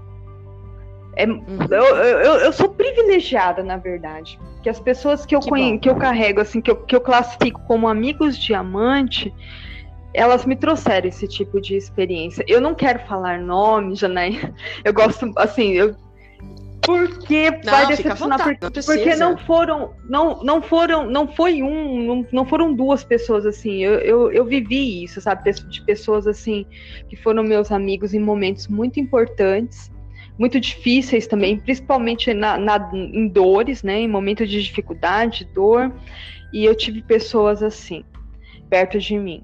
É, uhum. eu, eu, eu, sou privilegiada, na verdade. Que as pessoas que eu, que, conhe, que eu carrego, assim, que eu, que eu classifico como amigos diamante, elas me trouxeram esse tipo de experiência. Eu não quero falar nome, Janaí. Eu gosto, assim, eu. Porque não, vai decepcionar, vontade, porque, não porque não foram, não, não foram, não foi um, não, não foram duas pessoas assim. Eu, eu, eu vivi isso, sabe, de pessoas assim que foram meus amigos em momentos muito importantes muito difíceis também, principalmente na, na, em dores, né, em momentos de dificuldade, dor, e eu tive pessoas assim, perto de mim.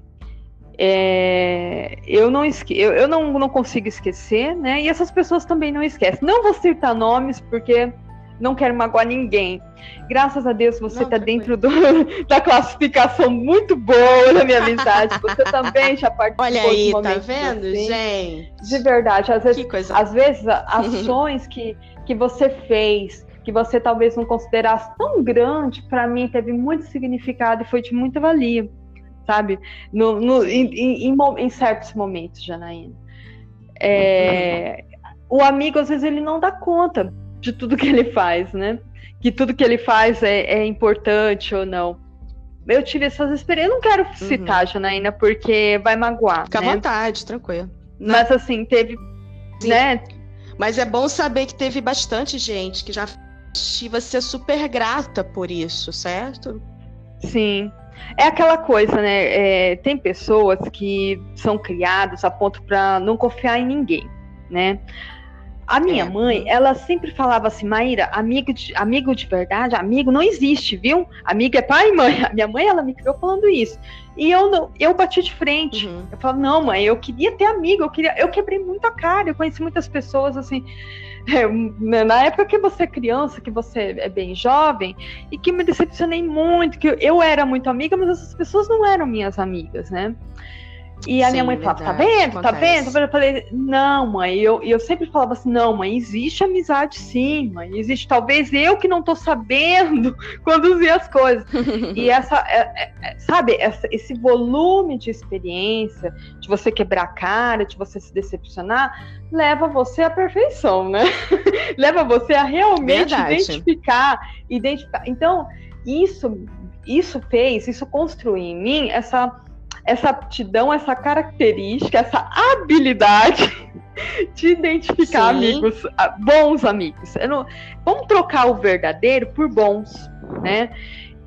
É, eu não, esque eu, eu não, não consigo esquecer, né, e essas pessoas também não esquecem. Não vou citar nomes, porque não quero magoar ninguém. Graças a Deus você está dentro do, da classificação muito boa na minha amizade. Você também já participou Olha aí, tá vendo, assim. gente? De verdade, às vezes, coisa... às vezes ações que, que você fez, que você talvez não considerasse tão grande, para mim teve muito significado e foi de muita valia, sabe? No, no em, em, em, certos momentos, Janaína. É, o amigo, às vezes, ele não dá conta de tudo que ele faz, né? Que tudo que ele faz é, é importante ou não. Eu tive essas experiências, eu não quero uhum. citar, uhum. Janaína, porque vai magoar. Fica né? à vontade, tranquilo. Mas assim, teve. Sim. Né? Mas é bom saber que teve bastante gente que já você é super grata por isso, certo? Sim. É aquela coisa, né? É, tem pessoas que são criadas a ponto para não confiar em ninguém, né? A minha é. mãe, ela sempre falava assim, Maíra, amigo de, amigo de verdade, amigo não existe, viu? Amigo é pai e mãe. A minha mãe, ela me criou falando isso. E eu não, eu bati de frente. Uhum. Eu falo, não, mãe, eu queria ter amigo, eu queria, eu quebrei muito a cara, eu conheci muitas pessoas assim, é, na época que você é criança, que você é bem jovem, e que me decepcionei muito, que eu era muito amiga, mas essas pessoas não eram minhas amigas, né? E a Sim, minha mãe falava, tá vendo? Tá vendo? Eu falei, não, mãe. E eu, eu sempre falava assim, não, mãe, existe amizade sim, mãe. Existe. Talvez eu que não tô sabendo conduzir as coisas. e essa, é, é, é, sabe, essa, esse volume de experiência, de você quebrar a cara, de você se decepcionar, leva você à perfeição, né? leva você a realmente Verdade. identificar, identificar. Então, isso, isso fez, isso construiu em mim essa essa aptidão, essa característica, essa habilidade de identificar Sim. amigos, ah, bons amigos. Não, vamos trocar o verdadeiro por bons, né?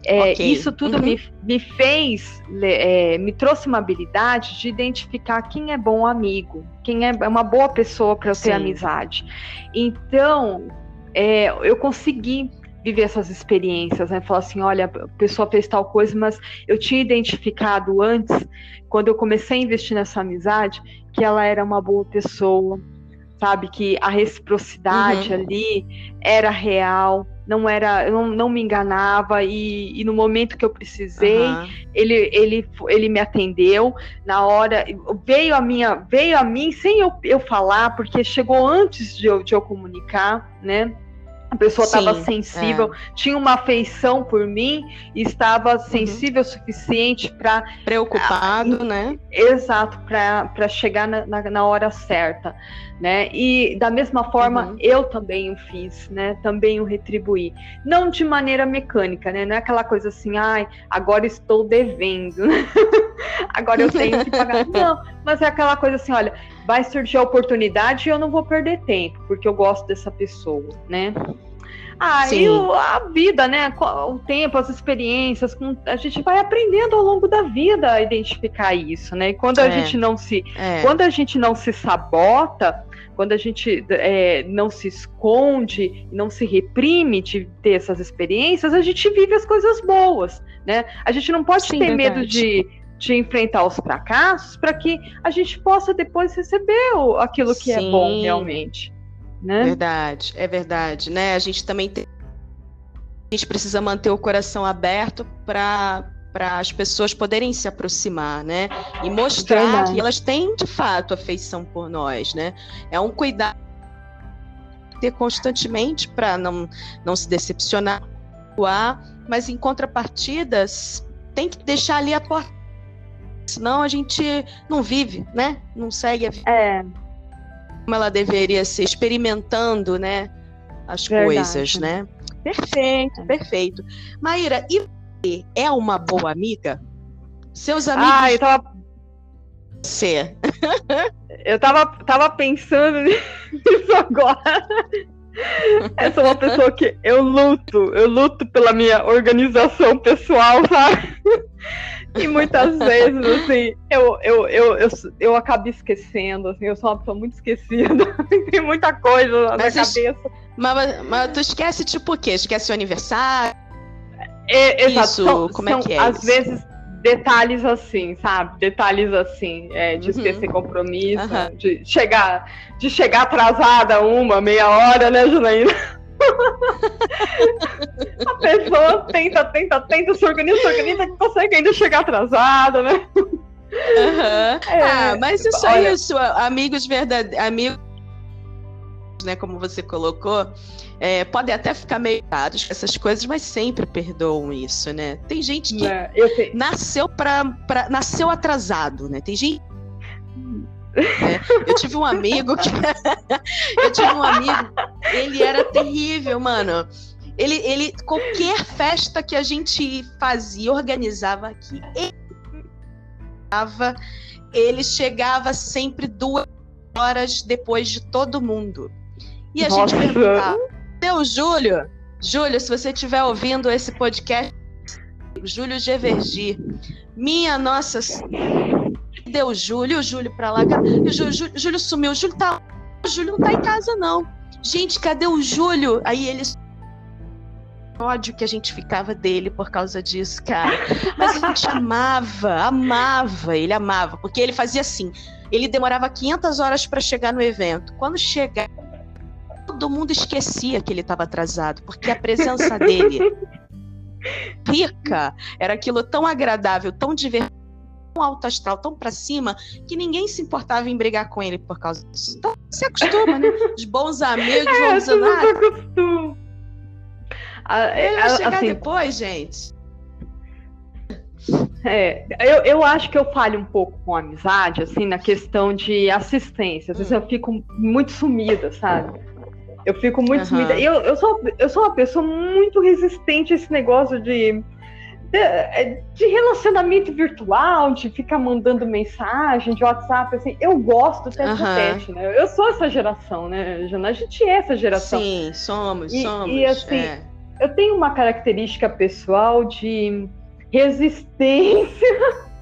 É, okay. Isso tudo uhum. me, me fez, é, me trouxe uma habilidade de identificar quem é bom amigo, quem é uma boa pessoa para eu ter amizade. Então, é, eu consegui viver essas experiências, né? Falar assim, olha, a pessoa fez tal coisa, mas eu tinha identificado antes, quando eu comecei a investir nessa amizade, que ela era uma boa pessoa, sabe? Que a reciprocidade uhum. ali era real, não era, eu não, não me enganava e, e, no momento que eu precisei, uhum. ele, ele, ele me atendeu na hora, veio a minha, veio a mim sem eu, eu falar, porque chegou antes de eu, de eu comunicar, né? A pessoa estava sensível, é. tinha uma afeição por mim e estava uhum. sensível o suficiente para. Preocupado, a, né? Exato, para chegar na, na, na, hora certa. Né? E da mesma forma, uhum. eu também o fiz, né? Também o retribuí. Não de maneira mecânica, né? Não é aquela coisa assim, ai, agora estou devendo, agora eu tenho que pagar. Não, mas é aquela coisa assim, olha, vai surgir a oportunidade e eu não vou perder tempo, porque eu gosto dessa pessoa, né? Ah, Sim. e o, a vida, né? O tempo, as experiências, a gente vai aprendendo ao longo da vida a identificar isso, né? E quando a é. gente não se, é. quando a gente não se sabota, quando a gente é, não se esconde, não se reprime de ter essas experiências, a gente vive as coisas boas, né? A gente não pode Sim, ter verdade. medo de de enfrentar os fracassos para que a gente possa depois receber o, aquilo que Sim. é bom realmente. Né? Verdade, é verdade, né? A gente também tem, a gente precisa manter o coração aberto para para as pessoas poderem se aproximar, né? E mostrar verdade. que elas têm de fato afeição por nós, né? É um cuidado ter constantemente para não não se decepcionar, mas em contrapartidas tem que deixar ali a porta Senão a gente não vive, né? Não segue a vida. É. Como ela deveria ser, experimentando, né? As Verdade. coisas, né? Perfeito, perfeito. Maíra, e você é uma boa amiga? Seus amigos. Ah, eu tava. Você. eu tava, tava pensando nisso agora. Essa é uma pessoa que eu luto, eu luto pela minha organização pessoal, sabe? E muitas vezes, assim, eu, eu, eu, eu, eu acabo esquecendo, assim, eu sou uma pessoa muito esquecida, tem muita coisa na mas cabeça. Mas, mas tu esquece tipo o quê? Esquece o aniversário? É, exato. Isso, são, como é que é? Às isso? vezes detalhes assim, sabe? Detalhes assim, é, de uhum. esquecer compromisso, uhum. de chegar, de chegar atrasada uma, meia hora, né, Janaína? a pessoa tenta, tenta, tenta, se organiza, se organiza, que consegue ainda chegar atrasada, né? Uhum. É, ah, mas isso olha... é isso, amigos verdadeiros, amigos, né, como você colocou, é, podem até ficar meio dados com essas coisas, mas sempre perdoam isso, né? Tem gente que é, nasceu para nasceu atrasado, né? Tem gente é, eu tive um amigo que. eu tive um amigo, ele era terrível, mano. Ele, ele, qualquer festa que a gente fazia, organizava aqui, ele, ele chegava sempre duas horas depois de todo mundo. E a Nossa. gente perguntava: Seu Júlio, Júlio, se você estiver ouvindo esse podcast, Júlio Gevergi, minha nossa Deu o Júlio, o Júlio pra lá. O Júlio, Júlio, Júlio sumiu. O Júlio tá. O Júlio não tá em casa, não. Gente, cadê o Júlio? Aí eles ódio que a gente ficava dele por causa disso, cara. Mas a gente amava, amava, ele amava, porque ele fazia assim. Ele demorava 500 horas para chegar no evento. Quando chegava, todo mundo esquecia que ele estava atrasado, porque a presença dele rica era aquilo tão agradável, tão divertido tão alto astral, tão para cima, que ninguém se importava em brigar com ele por causa disso. Então, se acostuma, né? Os bons amigos é, vão dizendo, ah, ah, ele vai chegar assim, depois, gente. É, eu, eu acho que eu falho um pouco com a amizade, assim, na questão de assistência. Às vezes hum. eu fico muito sumida, sabe? Eu fico muito uhum. sumida. Eu, eu, sou, eu sou uma pessoa muito resistente a esse negócio de, de, de relacionamento virtual, de ficar mandando mensagem de WhatsApp, assim. Eu gosto do teste uhum. teste, né? Eu sou essa geração, né, Jana? A gente é essa geração. Sim, somos, e, somos. E assim, é. eu tenho uma característica pessoal de resistência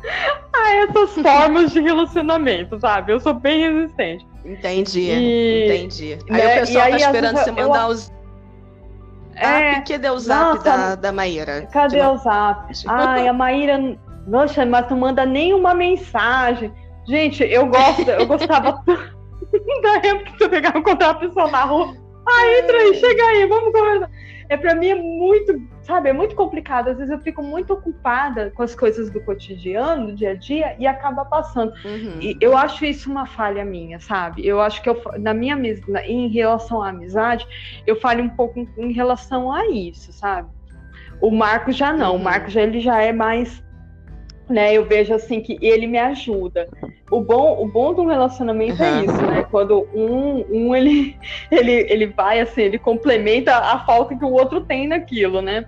a essas formas de relacionamento, sabe? Eu sou bem resistente. Entendi, e, entendi. Aí né, o pessoal tá esperando você mandar eu... os. É, ah, cadê o zap nossa, da, da Maíra? Cadê o zap? Ai, a Maíra. Nossa, mas não manda nenhuma mensagem. Gente, eu gosto, eu gostava da época que você pegava e encontrava a pessoa na rua. Ah, entra aí, chega aí, vamos conversar é para mim é muito, sabe, é muito complicado. Às vezes eu fico muito ocupada com as coisas do cotidiano, do dia a dia, e acaba passando. Uhum. E eu acho isso uma falha minha, sabe? Eu acho que eu, na minha em relação à amizade, eu falho um pouco em relação a isso, sabe? O Marco já não, uhum. o Marco já ele já é mais né? Eu vejo assim que ele me ajuda. O bom, o bom de um relacionamento uhum. é isso, né? Quando um, um ele, ele, ele vai assim, ele complementa a falta que o outro tem naquilo, né?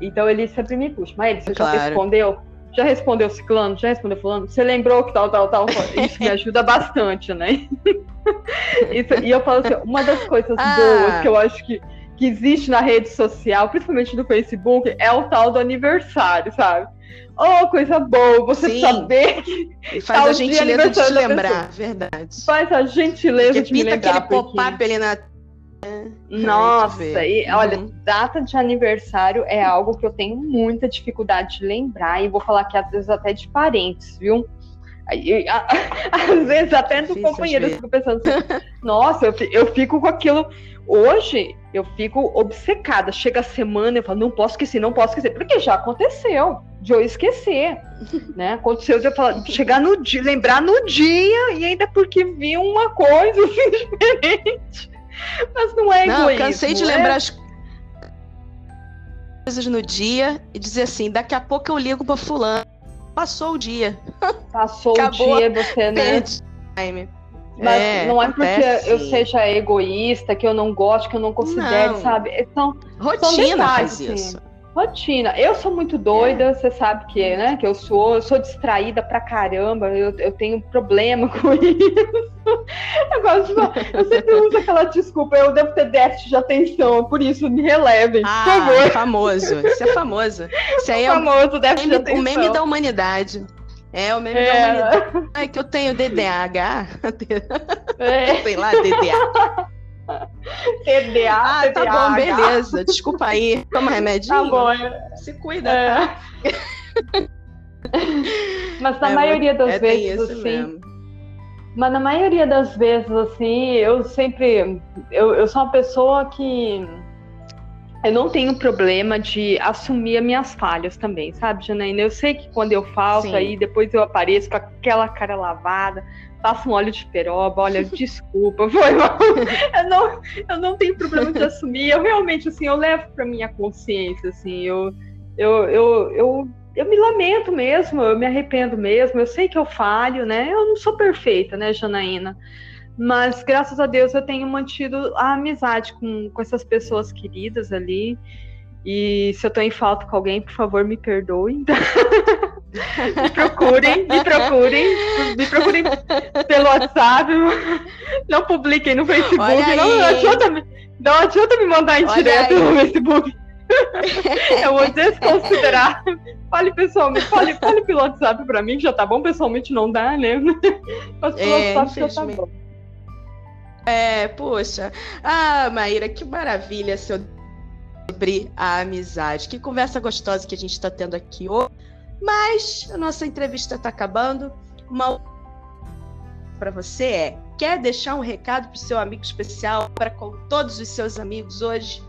Então ele sempre me puxa. Mas você claro. já respondeu? Já respondeu ciclano? Já respondeu fulano? Você lembrou que tal, tal, tal? Isso me ajuda bastante, né? Isso, e eu falo assim, uma das coisas ah. boas que eu acho que, que existe na rede social, principalmente no Facebook, é o tal do aniversário, sabe? Oh, coisa boa, você Sim. saber que. Faz a gentileza de te lembrar, verdade. Faz a gentileza de me lembrar. aquele pop-up ali na. Nossa, e uhum. olha, data de aniversário é algo que eu tenho muita dificuldade de lembrar, e vou falar que às vezes até de parentes, viu? às vezes até do companheiro, eu fico pensando assim, nossa, eu fico com aquilo. Hoje eu fico obcecada. Chega a semana, eu falo, não posso esquecer, não posso esquecer, porque já aconteceu de eu esquecer, né? Aconteceu de eu falar, chegar no dia, lembrar no dia e ainda porque vi uma coisa assim, diferente. Mas não é não, cansei de é... lembrar as coisas no dia e dizer assim, daqui a pouco eu ligo para fulano. Passou o dia. Passou Acabou, o dia, você, né? Time. Mas é, não é acontece. porque eu seja egoísta, que eu não gosto, que eu não considere, não. sabe? São, Rotina são detalhes, faz isso. Assim. Rotina. Eu sou muito doida, é. você sabe que, né? Que eu sou, eu sou distraída pra caramba, eu, eu tenho problema com isso. Eu, gosto de, eu sempre uso aquela desculpa, eu devo ter déficit de atenção, por isso me relevem, ah, por favor. famoso, isso é famoso. Isso aí é famoso déficit meme, de atenção. o meme da humanidade. É, o meme é. da humanidade. É que eu tenho DDH. É. Sei lá, DDA. TDA, ah, TDA, tá bom, beleza. Desculpa aí. Toma remedinho. Tá bom. É. Se cuida, é. tá? Mas na é, maioria das é, vezes, assim. Mesmo. Mas na maioria das vezes, assim, eu sempre. Eu, eu sou uma pessoa que. Eu não tenho problema de assumir as minhas falhas também, sabe, Janaína? Eu sei que quando eu falso, aí depois eu apareço com aquela cara lavada passa um óleo de peroba, olha, desculpa, foi mal. Eu não, eu não tenho problema de assumir, eu realmente, assim, eu levo para minha consciência, assim, eu, eu, eu, eu, eu me lamento mesmo, eu me arrependo mesmo, eu sei que eu falho, né, eu não sou perfeita, né, Janaína, mas graças a Deus eu tenho mantido a amizade com, com essas pessoas queridas ali, e se eu tô em falta com alguém, por favor, me perdoem. me procurem, me procurem, me procurem pelo WhatsApp. Não publiquem no Facebook. Não, não, adianta me, não adianta me mandar em direto no Facebook. eu vou desconsiderar. Fale pessoalmente, fale, fale pelo WhatsApp pra mim, que já tá bom. Pessoalmente não dá, né? Mas pelo é, WhatsApp já tá bom. É, poxa. Ah, Maíra, que maravilha seu sobre a amizade. Que conversa gostosa que a gente está tendo aqui hoje. Mas a nossa entrevista está acabando. Uma para você é: quer deixar um recado para o seu amigo especial, para com todos os seus amigos hoje?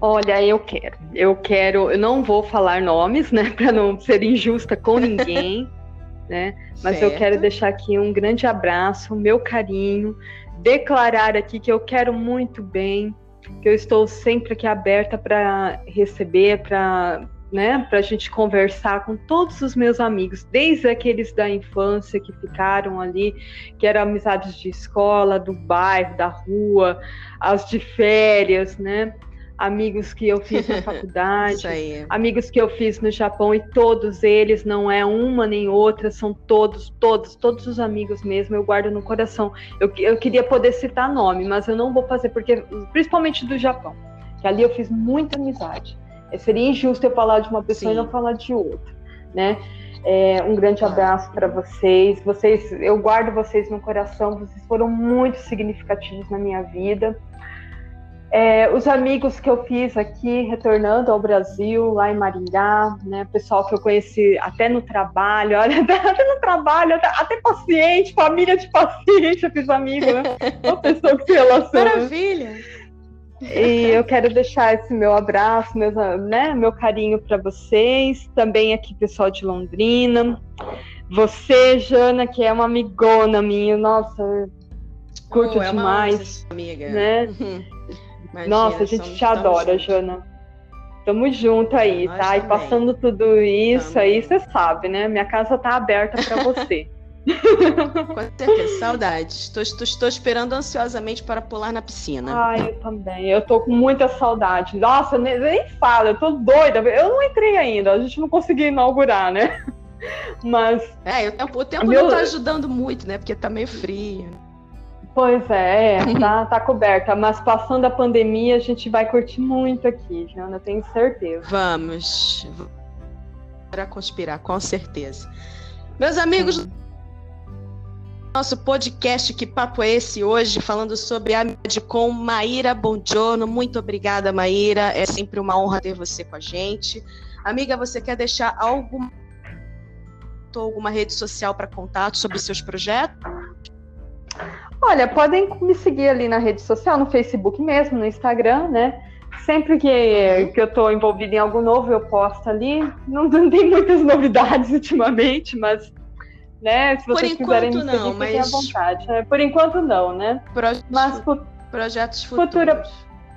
Olha, eu quero. Eu quero. Eu não vou falar nomes, né, para não ser injusta com ninguém. Né? Mas certo. eu quero deixar aqui um grande abraço, meu carinho, declarar aqui que eu quero muito bem, que eu estou sempre aqui aberta para receber, para né, para a gente conversar com todos os meus amigos, desde aqueles da infância que ficaram ali, que eram amizades de escola, do bairro, da rua, as de férias, né? Amigos que eu fiz na faculdade, amigos que eu fiz no Japão e todos eles, não é uma nem outra, são todos, todos, todos os amigos mesmo, eu guardo no coração. Eu, eu queria poder citar nome, mas eu não vou fazer, porque, principalmente do Japão, que ali eu fiz muita amizade. É, seria injusto eu falar de uma pessoa Sim. e não falar de outra, né? É, um grande abraço para vocês. Vocês, eu guardo vocês no coração. Vocês foram muito significativos na minha vida. É, os amigos que eu fiz aqui, retornando ao Brasil, lá em Maringá, né, pessoal que eu conheci até no trabalho, olha, até no trabalho, até, até paciente, família de paciente, eu fiz amigo, né? Uma pessoa que se relaciona. Maravilha! E eu quero deixar esse meu abraço, meu, né, meu carinho para vocês, também aqui pessoal de Londrina. Você, Jana, que é uma amigona minha, nossa, curto oh, é demais. amiga. Né? Imagina, Nossa, a gente te adora, juntos. Jana. Tamo junto aí, Nós tá? Também. E passando tudo isso Tamo. aí, você sabe, né? Minha casa tá aberta para você. Com certeza, saudades. Estou, estou, estou, esperando ansiosamente para pular na piscina. Ai, eu também. Eu tô com muita saudade. Nossa, nem, nem fala, eu tô doida. Eu não entrei ainda, a gente não conseguiu inaugurar, né? Mas. É, o tempo, o tempo meu... não tá ajudando muito, né? Porque tá meio frio. Pois é, tá, tá coberta. Mas passando a pandemia, a gente vai curtir muito aqui, Jana, tenho certeza. Vamos. Para conspirar, com certeza. Meus amigos, Sim. nosso podcast Que Papo é Esse hoje, falando sobre a com Maíra Bongiorno. Muito obrigada, Maíra. É sempre uma honra ter você com a gente. Amiga, você quer deixar alguma, alguma rede social para contato sobre seus projetos? Olha, podem me seguir ali na rede social, no Facebook mesmo, no Instagram, né? Sempre que, uhum. que eu estou envolvida em algo novo, eu posto ali. Não, não tem muitas novidades ultimamente, mas né, se vocês quiserem me seguir, não, mas... fiquem à vontade. É, por enquanto não, né? Projetos, mas projetos futuros. Futura,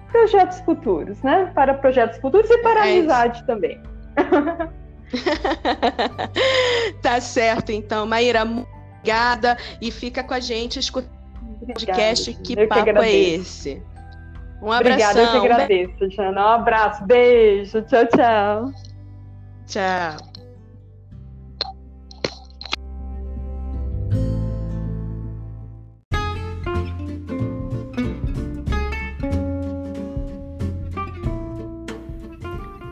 projetos futuros, né? Para projetos futuros e para é amizade isso. também. tá certo, então. Maíra, obrigada e fica com a gente escutando podcast Que eu Papo que é Esse? Um abraço. Obrigada, eu que agradeço, Jana. Um abraço, beijo, tchau, tchau. Tchau.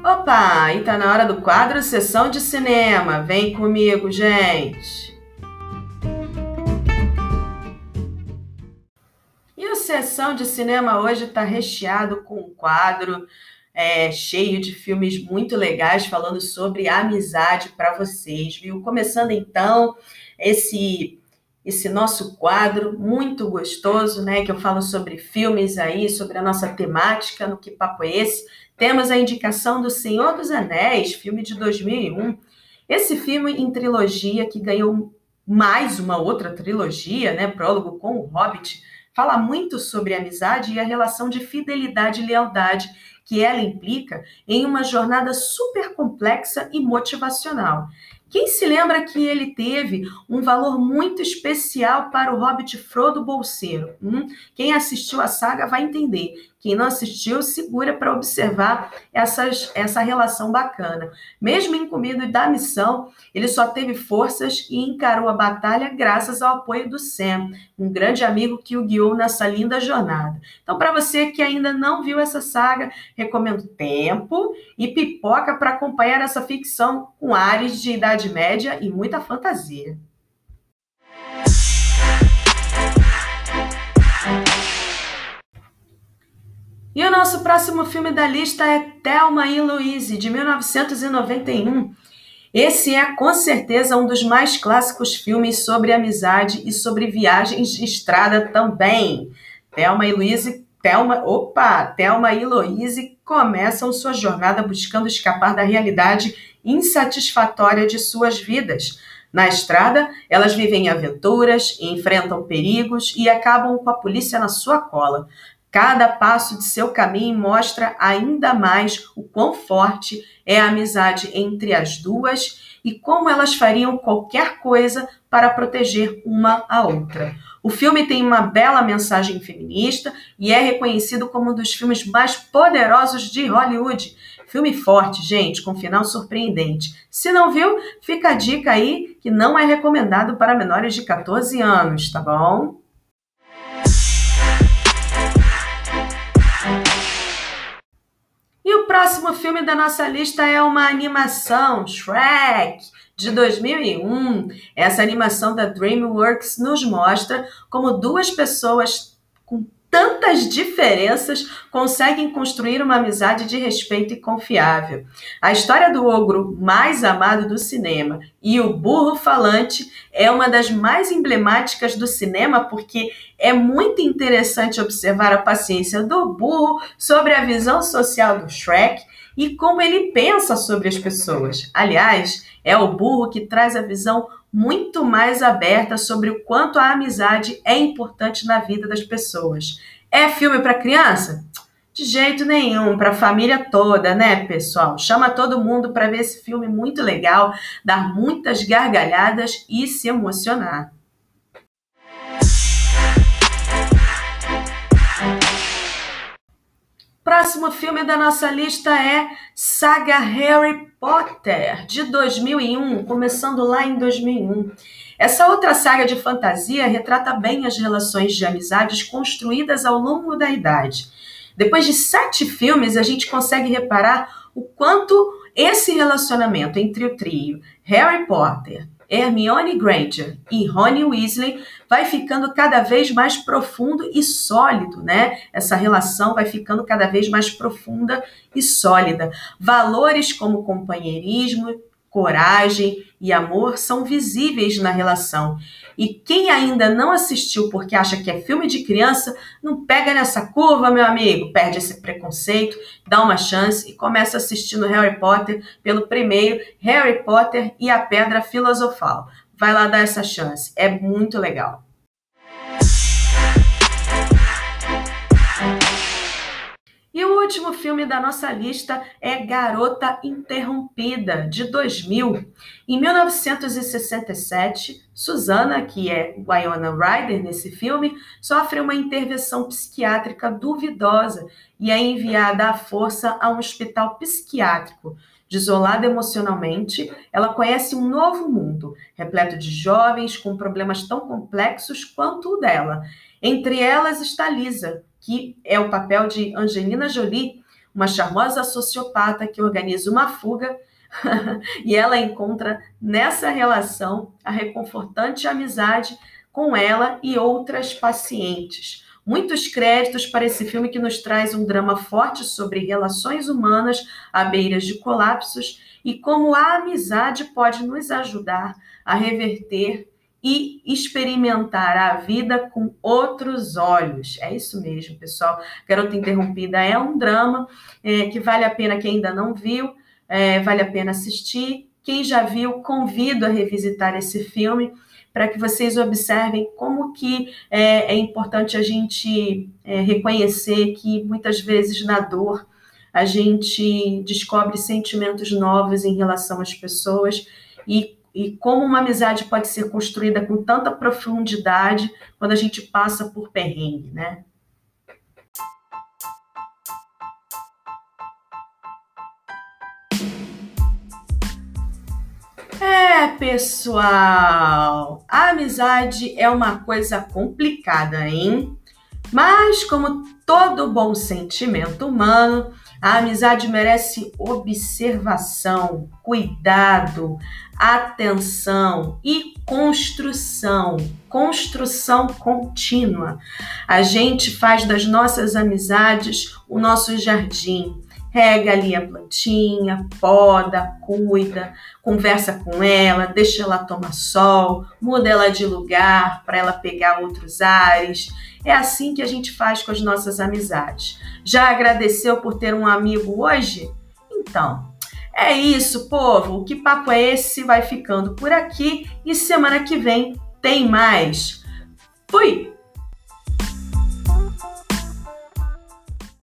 Opa, e tá na hora do quadro Sessão de Cinema. Vem comigo, gente. Sessão de cinema hoje está recheado com um quadro é, cheio de filmes muito legais falando sobre amizade para vocês, viu? Começando então esse esse nosso quadro muito gostoso, né? Que eu falo sobre filmes aí, sobre a nossa temática no Que Papo é Esse. Temos a indicação do Senhor dos Anéis, filme de 2001. Esse filme em trilogia que ganhou mais uma outra trilogia, né? Prólogo com o Hobbit fala muito sobre amizade e a relação de fidelidade e lealdade que ela implica em uma jornada super complexa e motivacional. Quem se lembra que ele teve um valor muito especial para o Hobbit Frodo Bolseiro? Hum? Quem assistiu a saga vai entender. Quem não assistiu, segura para observar essas, essa relação bacana. Mesmo incumbido da missão, ele só teve forças e encarou a batalha graças ao apoio do Sam, um grande amigo que o guiou nessa linda jornada. Então, para você que ainda não viu essa saga, recomendo tempo e pipoca para acompanhar essa ficção com ares de Idade Média e muita fantasia. E o nosso próximo filme da lista é Thelma e Louise, de 1991. Esse é com certeza um dos mais clássicos filmes sobre amizade e sobre viagens de estrada também. Thelma e Louise, Thelma, opa, Thelma e Louise começam sua jornada buscando escapar da realidade insatisfatória de suas vidas. Na estrada, elas vivem aventuras, enfrentam perigos e acabam com a polícia na sua cola. Cada passo de seu caminho mostra ainda mais o quão forte é a amizade entre as duas e como elas fariam qualquer coisa para proteger uma a outra. O filme tem uma bela mensagem feminista e é reconhecido como um dos filmes mais poderosos de Hollywood. Filme forte, gente, com final surpreendente. Se não viu, fica a dica aí que não é recomendado para menores de 14 anos, tá bom? Próximo filme da nossa lista é uma animação, Shrek, de 2001. Essa animação da DreamWorks nos mostra como duas pessoas tantas diferenças conseguem construir uma amizade de respeito e confiável. A história do ogro mais amado do cinema e o burro falante é uma das mais emblemáticas do cinema porque é muito interessante observar a paciência do burro sobre a visão social do Shrek e como ele pensa sobre as pessoas. Aliás, é o burro que traz a visão muito mais aberta sobre o quanto a amizade é importante na vida das pessoas. É filme para criança? De jeito nenhum, para a família toda, né, pessoal? Chama todo mundo para ver esse filme muito legal, dar muitas gargalhadas e se emocionar. Próximo filme da nossa lista é Saga Harry Potter, de 2001, começando lá em 2001. Essa outra saga de fantasia retrata bem as relações de amizades construídas ao longo da idade. Depois de sete filmes, a gente consegue reparar o quanto esse relacionamento entre o trio Harry Potter, Hermione Granger e Ronnie Weasley vai ficando cada vez mais profundo e sólido, né? Essa relação vai ficando cada vez mais profunda e sólida. Valores como companheirismo, coragem e amor são visíveis na relação. E quem ainda não assistiu porque acha que é filme de criança, não pega nessa curva, meu amigo, perde esse preconceito, dá uma chance e começa assistindo Harry Potter pelo primeiro Harry Potter e a Pedra Filosofal. Vai lá dar essa chance, é muito legal. E o último filme da nossa lista é Garota Interrompida, de 2000. Em 1967, Susana, que é Wyona Ryder nesse filme, sofre uma intervenção psiquiátrica duvidosa e é enviada à força a um hospital psiquiátrico. Desolada emocionalmente, ela conhece um novo mundo, repleto de jovens com problemas tão complexos quanto o dela. Entre elas está Lisa, que é o papel de Angelina Jolie, uma charmosa sociopata que organiza uma fuga e ela encontra nessa relação a reconfortante amizade com ela e outras pacientes. Muitos créditos para esse filme que nos traz um drama forte sobre relações humanas à beira de colapsos e como a amizade pode nos ajudar a reverter e experimentar a vida com outros olhos. É isso mesmo, pessoal. Garota Interrompida é um drama é, que vale a pena quem ainda não viu, é, vale a pena assistir. Quem já viu, convido a revisitar esse filme para que vocês observem como que é, é importante a gente é, reconhecer que muitas vezes na dor a gente descobre sentimentos novos em relação às pessoas e e como uma amizade pode ser construída com tanta profundidade quando a gente passa por perrengue, né? É, pessoal, a amizade é uma coisa complicada, hein? Mas, como todo bom sentimento humano, a amizade merece observação, cuidado, atenção e construção, construção contínua. A gente faz das nossas amizades o nosso jardim. Rega ali a plantinha, poda, cuida, conversa com ela, deixa ela tomar sol, muda ela de lugar para ela pegar outros ares. É assim que a gente faz com as nossas amizades. Já agradeceu por ter um amigo hoje? Então, É isso, povo. O que papo é esse? Vai ficando por aqui e semana que vem tem mais. Fui!